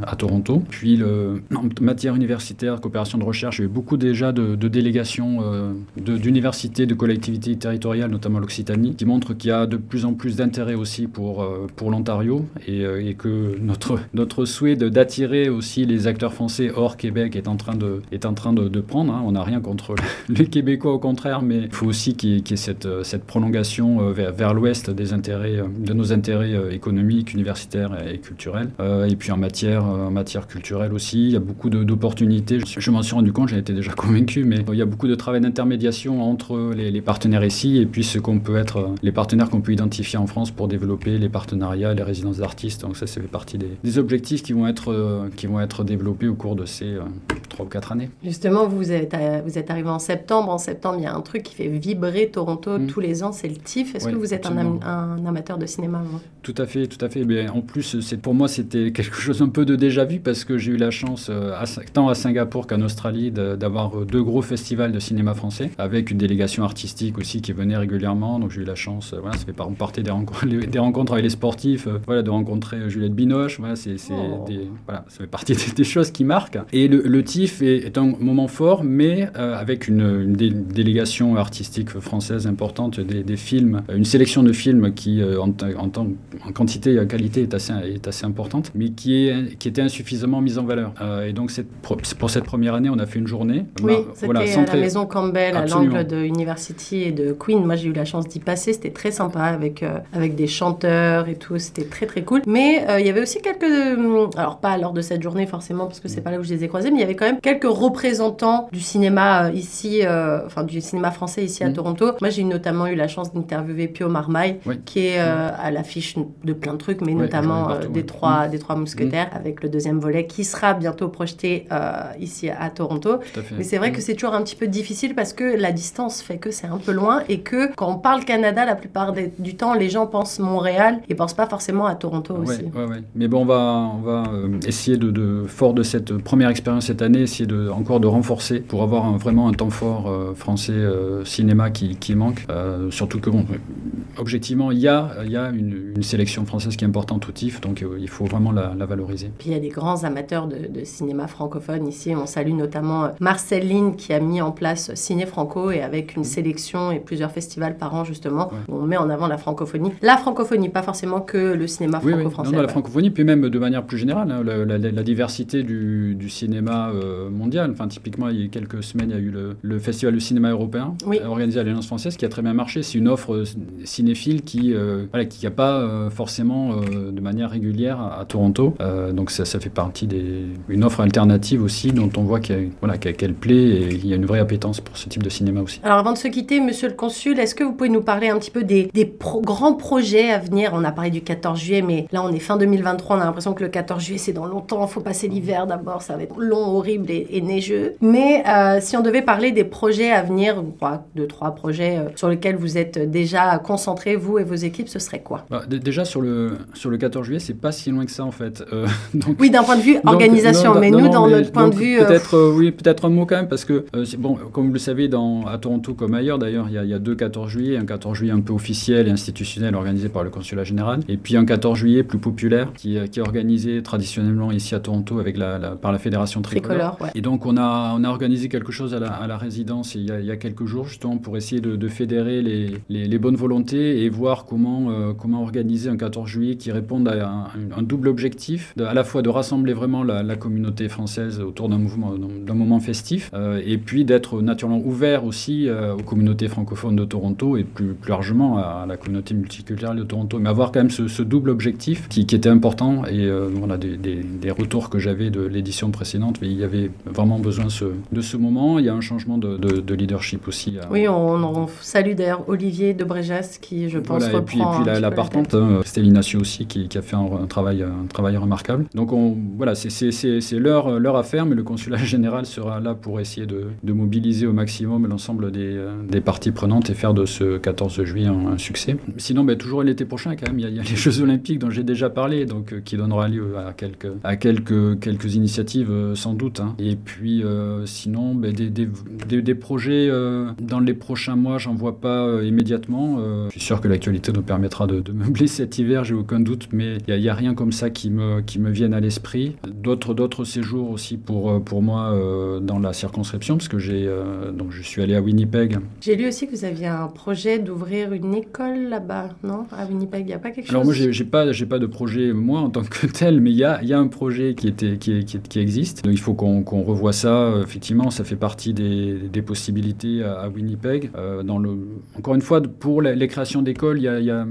C: à Toronto. Puis en matière universitaire, coopération de recherche, j'ai eu beaucoup déjà de, délégations euh, d'universités, de, collectivités territoriales, notamment l'Occitanie, qui montrent qu'il y a de plus en plus d'intérêt aussi pour, euh, pour l'Ontario et, euh, et, que notre, notre souhait d'attirer aussi les acteurs français hors Québec est en train de, est en train de, prendre. Hein. On n'a rien contre les Québécois, au contraire, mais il faut aussi qu'il y, ait cette, cette prolongation vers, vers l'ouest des intérêts, de nos intérêts économiques, universitaires et culturels. et puis en matière, en matière culturelle aussi, il y a beaucoup d'opportunités. Je, je m'en suis rendu compte, j'en étais déjà convaincu, mais il y a beaucoup de travail d'intermédiation entre les, partenaires ici et puis ce qu'on peut être, les partenaires qu'on peut identifier en France pour développer les partenariats, les résidences d'artistes. Donc ça, ça fait partie des, objectifs qui vont, être, euh, qui vont être développés au cours de ces euh, trois ou quatre années.
B: Justement, vous êtes, vous êtes arrivé en septembre. En septembre, il y a un truc qui fait vibrer Toronto mm. tous les ans, c'est le TIFF. Est-ce que vous êtes un, un, amateur de cinéma
C: Tout à fait, tout à fait. Mais en plus, pour moi, c'était quelque chose un peu de déjà vu parce que j'ai eu la chance, euh, à, tant à Singapour qu'en Australie, d'avoir euh, deux gros festivals de cinéma français avec une délégation artistique aussi qui venait régulièrement. Donc j'ai eu la chance, euh, voilà, ça fait par partie des rencontres, des rencontres avec les sportifs, voilà, de rencontrer Juliette Binoche. Voilà, c'est, oh. voilà, ça fait partie des, choses qui marquent. Et le, TIFF est, un moment fort, mais avec une, délégation artistique française importante, des, films, une sélection de films qui, en, en, en, quantité et en qualité, est assez, est assez importante, mais qui, est, qui était insuffisamment mise en valeur. Euh, et donc, cette, pour cette première année, on a fait une journée.
B: Oui, c'était voilà, à la maison Campbell, à l'angle de University et de Queen. Moi, j'ai eu la chance d'y passer. C'était très sympa avec, euh, avec des chanteurs et tout. C'était très, très cool. Mais euh, il y avait aussi quelques. alors, pas lors de cette journée, forcément, parce que c'est pas là où je les ai croisés, mais il y avait quand même quelques représentants du cinéma ici, enfin, du cinéma français ici à mm. Toronto. Moi, j'ai notamment eu la chance d'interviewer Pio Marmaille, qui est à l'affiche de plein de trucs, mais notamment des, trois, mm. des trois mousquetaires, avec le deuxième volet qui sera bientôt projeté euh, ici à Toronto. Mais c'est vrai que c'est toujours un petit peu difficile parce que la distance fait que c'est un peu loin et que quand on parle Canada, la plupart du temps, les gens pensent Montréal et pensent pas forcément à Toronto aussi.
C: Ouais, ouais. Mais bon, on va, on va euh, essayer de, fort de cette première expérience cette année, essayer de, encore de renforcer pour avoir vraiment un temps fort euh, français cinéma qui, qui manque. surtout que, bon, objectivement, il y a, il y a une, une, sélection française qui est importante au TIFF, donc il faut vraiment la, la valoriser.
B: Puis il y a des grands amateurs de, cinéma francophone ici. On salue notamment euh, Marcel Line qui a mis en place Ciné Franco et avec une sélection et plusieurs festivals par an justement où on met en avant la francophonie. La francophonie, pas forcément que le cinéma franco-français.
C: Oui, non, la francophonie, puis même de manière plus générale, hein, la, diversité du, cinéma euh, mondial. Enfin, typiquement, il y a quelques semaines, il y a eu le, Festival du cinéma européen organisé à l'Alliance française qui a très bien marché. C'est une offre euh, cinéphile qui qui a pas forcément de manière régulière à, Toronto. Donc ça, ça fait partie des, une offre alternative aussi dont on voit qu'elle voilà, plaît et il y a une vraie appétence pour ce type de cinéma aussi.
B: Alors avant de se quitter, monsieur le consul, est-ce que vous pouvez nous parler un petit peu des, des grands projets à venir? On a parlé du 14 juillet, mais là on est fin 2023, on a l'impression que le 14 juillet c'est dans longtemps, il faut passer l'hiver d'abord, ça va être long, horrible et, neigeux. Mais euh, si on devait parler des projets à venir, trois, deux, trois projets euh, sur lesquels vous êtes déjà concentrés, vous et vos équipes, ce serait quoi?
C: Bah, Déjà sur le, sur le 14 juillet, c'est pas si loin que ça en fait.
B: Euh, donc, oui, d'un point de vue organisation, mais nous, dans notre point de vue.
C: Euh, peut-être, euh, oui, peut-être un mot quand même, parce que, euh, bon, comme vous le savez, dans, à Toronto comme ailleurs, d'ailleurs, il y, a deux 14 juillet, un 14 juillet un peu officiel et institutionnel organisé par le consulat général, et puis un 14 juillet plus populaire qui, qui est organisé traditionnellement ici à Toronto avec la, par la fédération tricolore.
B: Ouais.
C: Et donc, on a, on a organisé quelque chose à la, à la résidence il y, a, il y, a, quelques jours, justement, pour essayer de, de fédérer les, les, les, bonnes volontés et voir comment, euh, comment organiser un 14 juillet qui réponde à un, un double objectif, de, à la fois de rassembler vraiment la, la communauté française autour d'un mouvement, d'un moment festif, euh, et puis d'être naturellement ouvert aussi euh, aux communautés francophones de Toronto et plus, plus largement à, à, la communauté multiculturelle de Toronto. Mais avoir quand même ce, ce double objectif qui, qui, était important et euh, voilà, des, des, des retours que j'avais de l'édition précédente, mais il y avait vraiment besoin ce, de ce moment. Il y a un changement de, de, de leadership aussi.
B: Oui, on, on salue d'ailleurs Olivier de Bréjas qui, je pense,
C: voilà,
B: reprend.
C: Et puis, et puis la, la partante, Stéline aussi, qui, qui, a fait un, un, travail, un travail remarquable. Donc on, voilà, c'est leur, leur affaire, mais le consulat général sera là pour essayer de, mobiliser au maximum l'ensemble des, des, parties prenantes et faire de ce 14 juillet un, succès. Sinon, ben, toujours l'été prochain, quand même, il y, a, les Jeux Olympiques dont j'ai déjà parlé, donc euh, qui donnera lieu à quelques, initiatives euh, sans doute. Hein. Et puis euh, sinon, ben, des, projets euh, dans les prochains mois, j'en vois pas euh, immédiatement. je suis sûr que l'actualité nous permettra de, meubler cet hiver, j'ai aucun doute, mais il n'y a, rien comme ça qui me vienne à l'esprit. D'autres, d'autres séjours aussi pour, pour moi dans la circonscription, parce que j'ai donc je suis allé à Winnipeg.
B: J'ai lu aussi que vous aviez un projet d'ouvrir une école là-bas, non? À Winnipeg, il n'y a pas quelque
C: Alors
B: chose?
C: moi, j'ai pas, j'ai pas de projet moi en tant que tel, mais il y a, y a un projet qui était, qui, qui, qui existe. Donc il faut qu'on qu revoie ça. Effectivement, ça fait partie des, des possibilités à, à Winnipeg. Euh, dans le, encore une fois, pour les créations d'écoles, il y a, y a,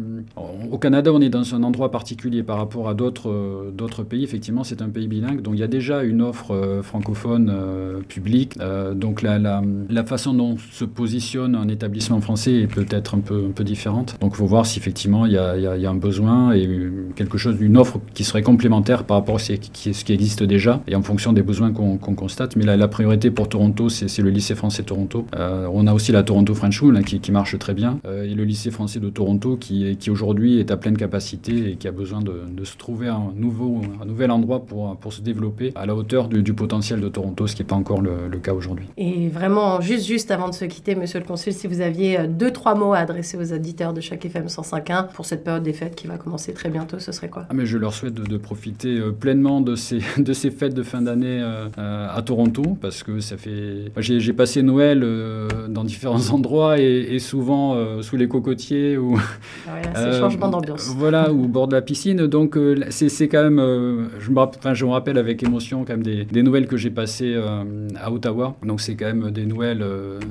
C: au Canada, on est dans un endroit particulier par rapport à d'autres, d'autres pays. Effectivement, c'est un pays bilingue, donc il y a déjà une offre euh, francophone euh, publique. Euh, donc la, façon dont se positionne un établissement français est peut-être un peu, différente. Donc il faut voir si effectivement il y a, un besoin et quelque chose, une offre qui serait complémentaire par rapport à ce qui, existe déjà et en fonction des besoins qu'on qu constate. Mais la, priorité pour Toronto, c'est le lycée français Toronto. On a aussi la Toronto French School hein, qui, marche très bien et le lycée français de Toronto qui, aujourd'hui est à pleine capacité et qui a besoin de, se trouver un, nouveau, un nouvel endroit pour, pour se développer à la hauteur du, du potentiel de Toronto, ce qui n'est pas encore le, le cas aujourd'hui.
B: Et vraiment, juste, juste avant de se quitter, monsieur le consul, si vous aviez euh, deux, trois mots à adresser aux auditeurs de chaque FM 105.1 pour cette période des fêtes qui va commencer très bientôt, ce serait quoi?
C: Ah, mais Je leur souhaite de, de profiter euh, pleinement de ces, de ces fêtes de fin d'année euh, à Toronto parce que ça fait. J'ai passé Noël euh, dans différents endroits et, et souvent euh, sous les cocotiers ou.
B: Ah ouais, c'est changement d'ambiance.
C: Voilà, ou au bord de la piscine. Donc c'est quand même. Je, me rappelle, enfin, je me rappelle avec émotion quand même des, des Noëls que j'ai passés à Ottawa. Donc c'est quand même des Noëls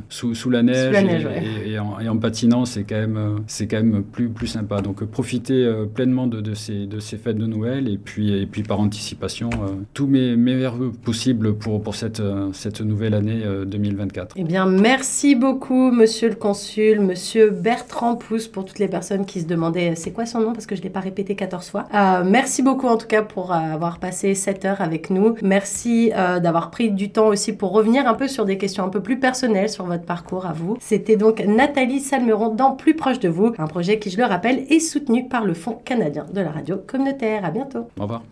C: sous, sous, la neige,
B: sous la neige
C: et,
B: ouais.
C: et, et, en, et, en, patinant, c'est quand même, c'est quand même plus, plus sympa. Donc profitez pleinement de, de, ces, de ces fêtes de Noël et puis, et puis par anticipation, tous mes meilleurs vœux possibles pour, pour cette, cette nouvelle année 2024.
B: Eh bien, merci beaucoup, monsieur le consul, monsieur Bertrand Pousse, pour toutes les personnes qui se demandaient c'est quoi son nom? Parce que je ne l'ai pas répété 14 fois. Euh, merci beaucoup en tout cas pour avoir passé 7 heures avec nous. Merci euh, d'avoir pris du temps aussi pour revenir un peu sur des questions un peu plus personnelles sur votre parcours à vous. C'était donc Nathalie Salmeron dans Plus proche de vous, un projet qui, je le rappelle, est soutenu par le Fonds canadien de la radio communautaire. À bientôt.
C: Au revoir.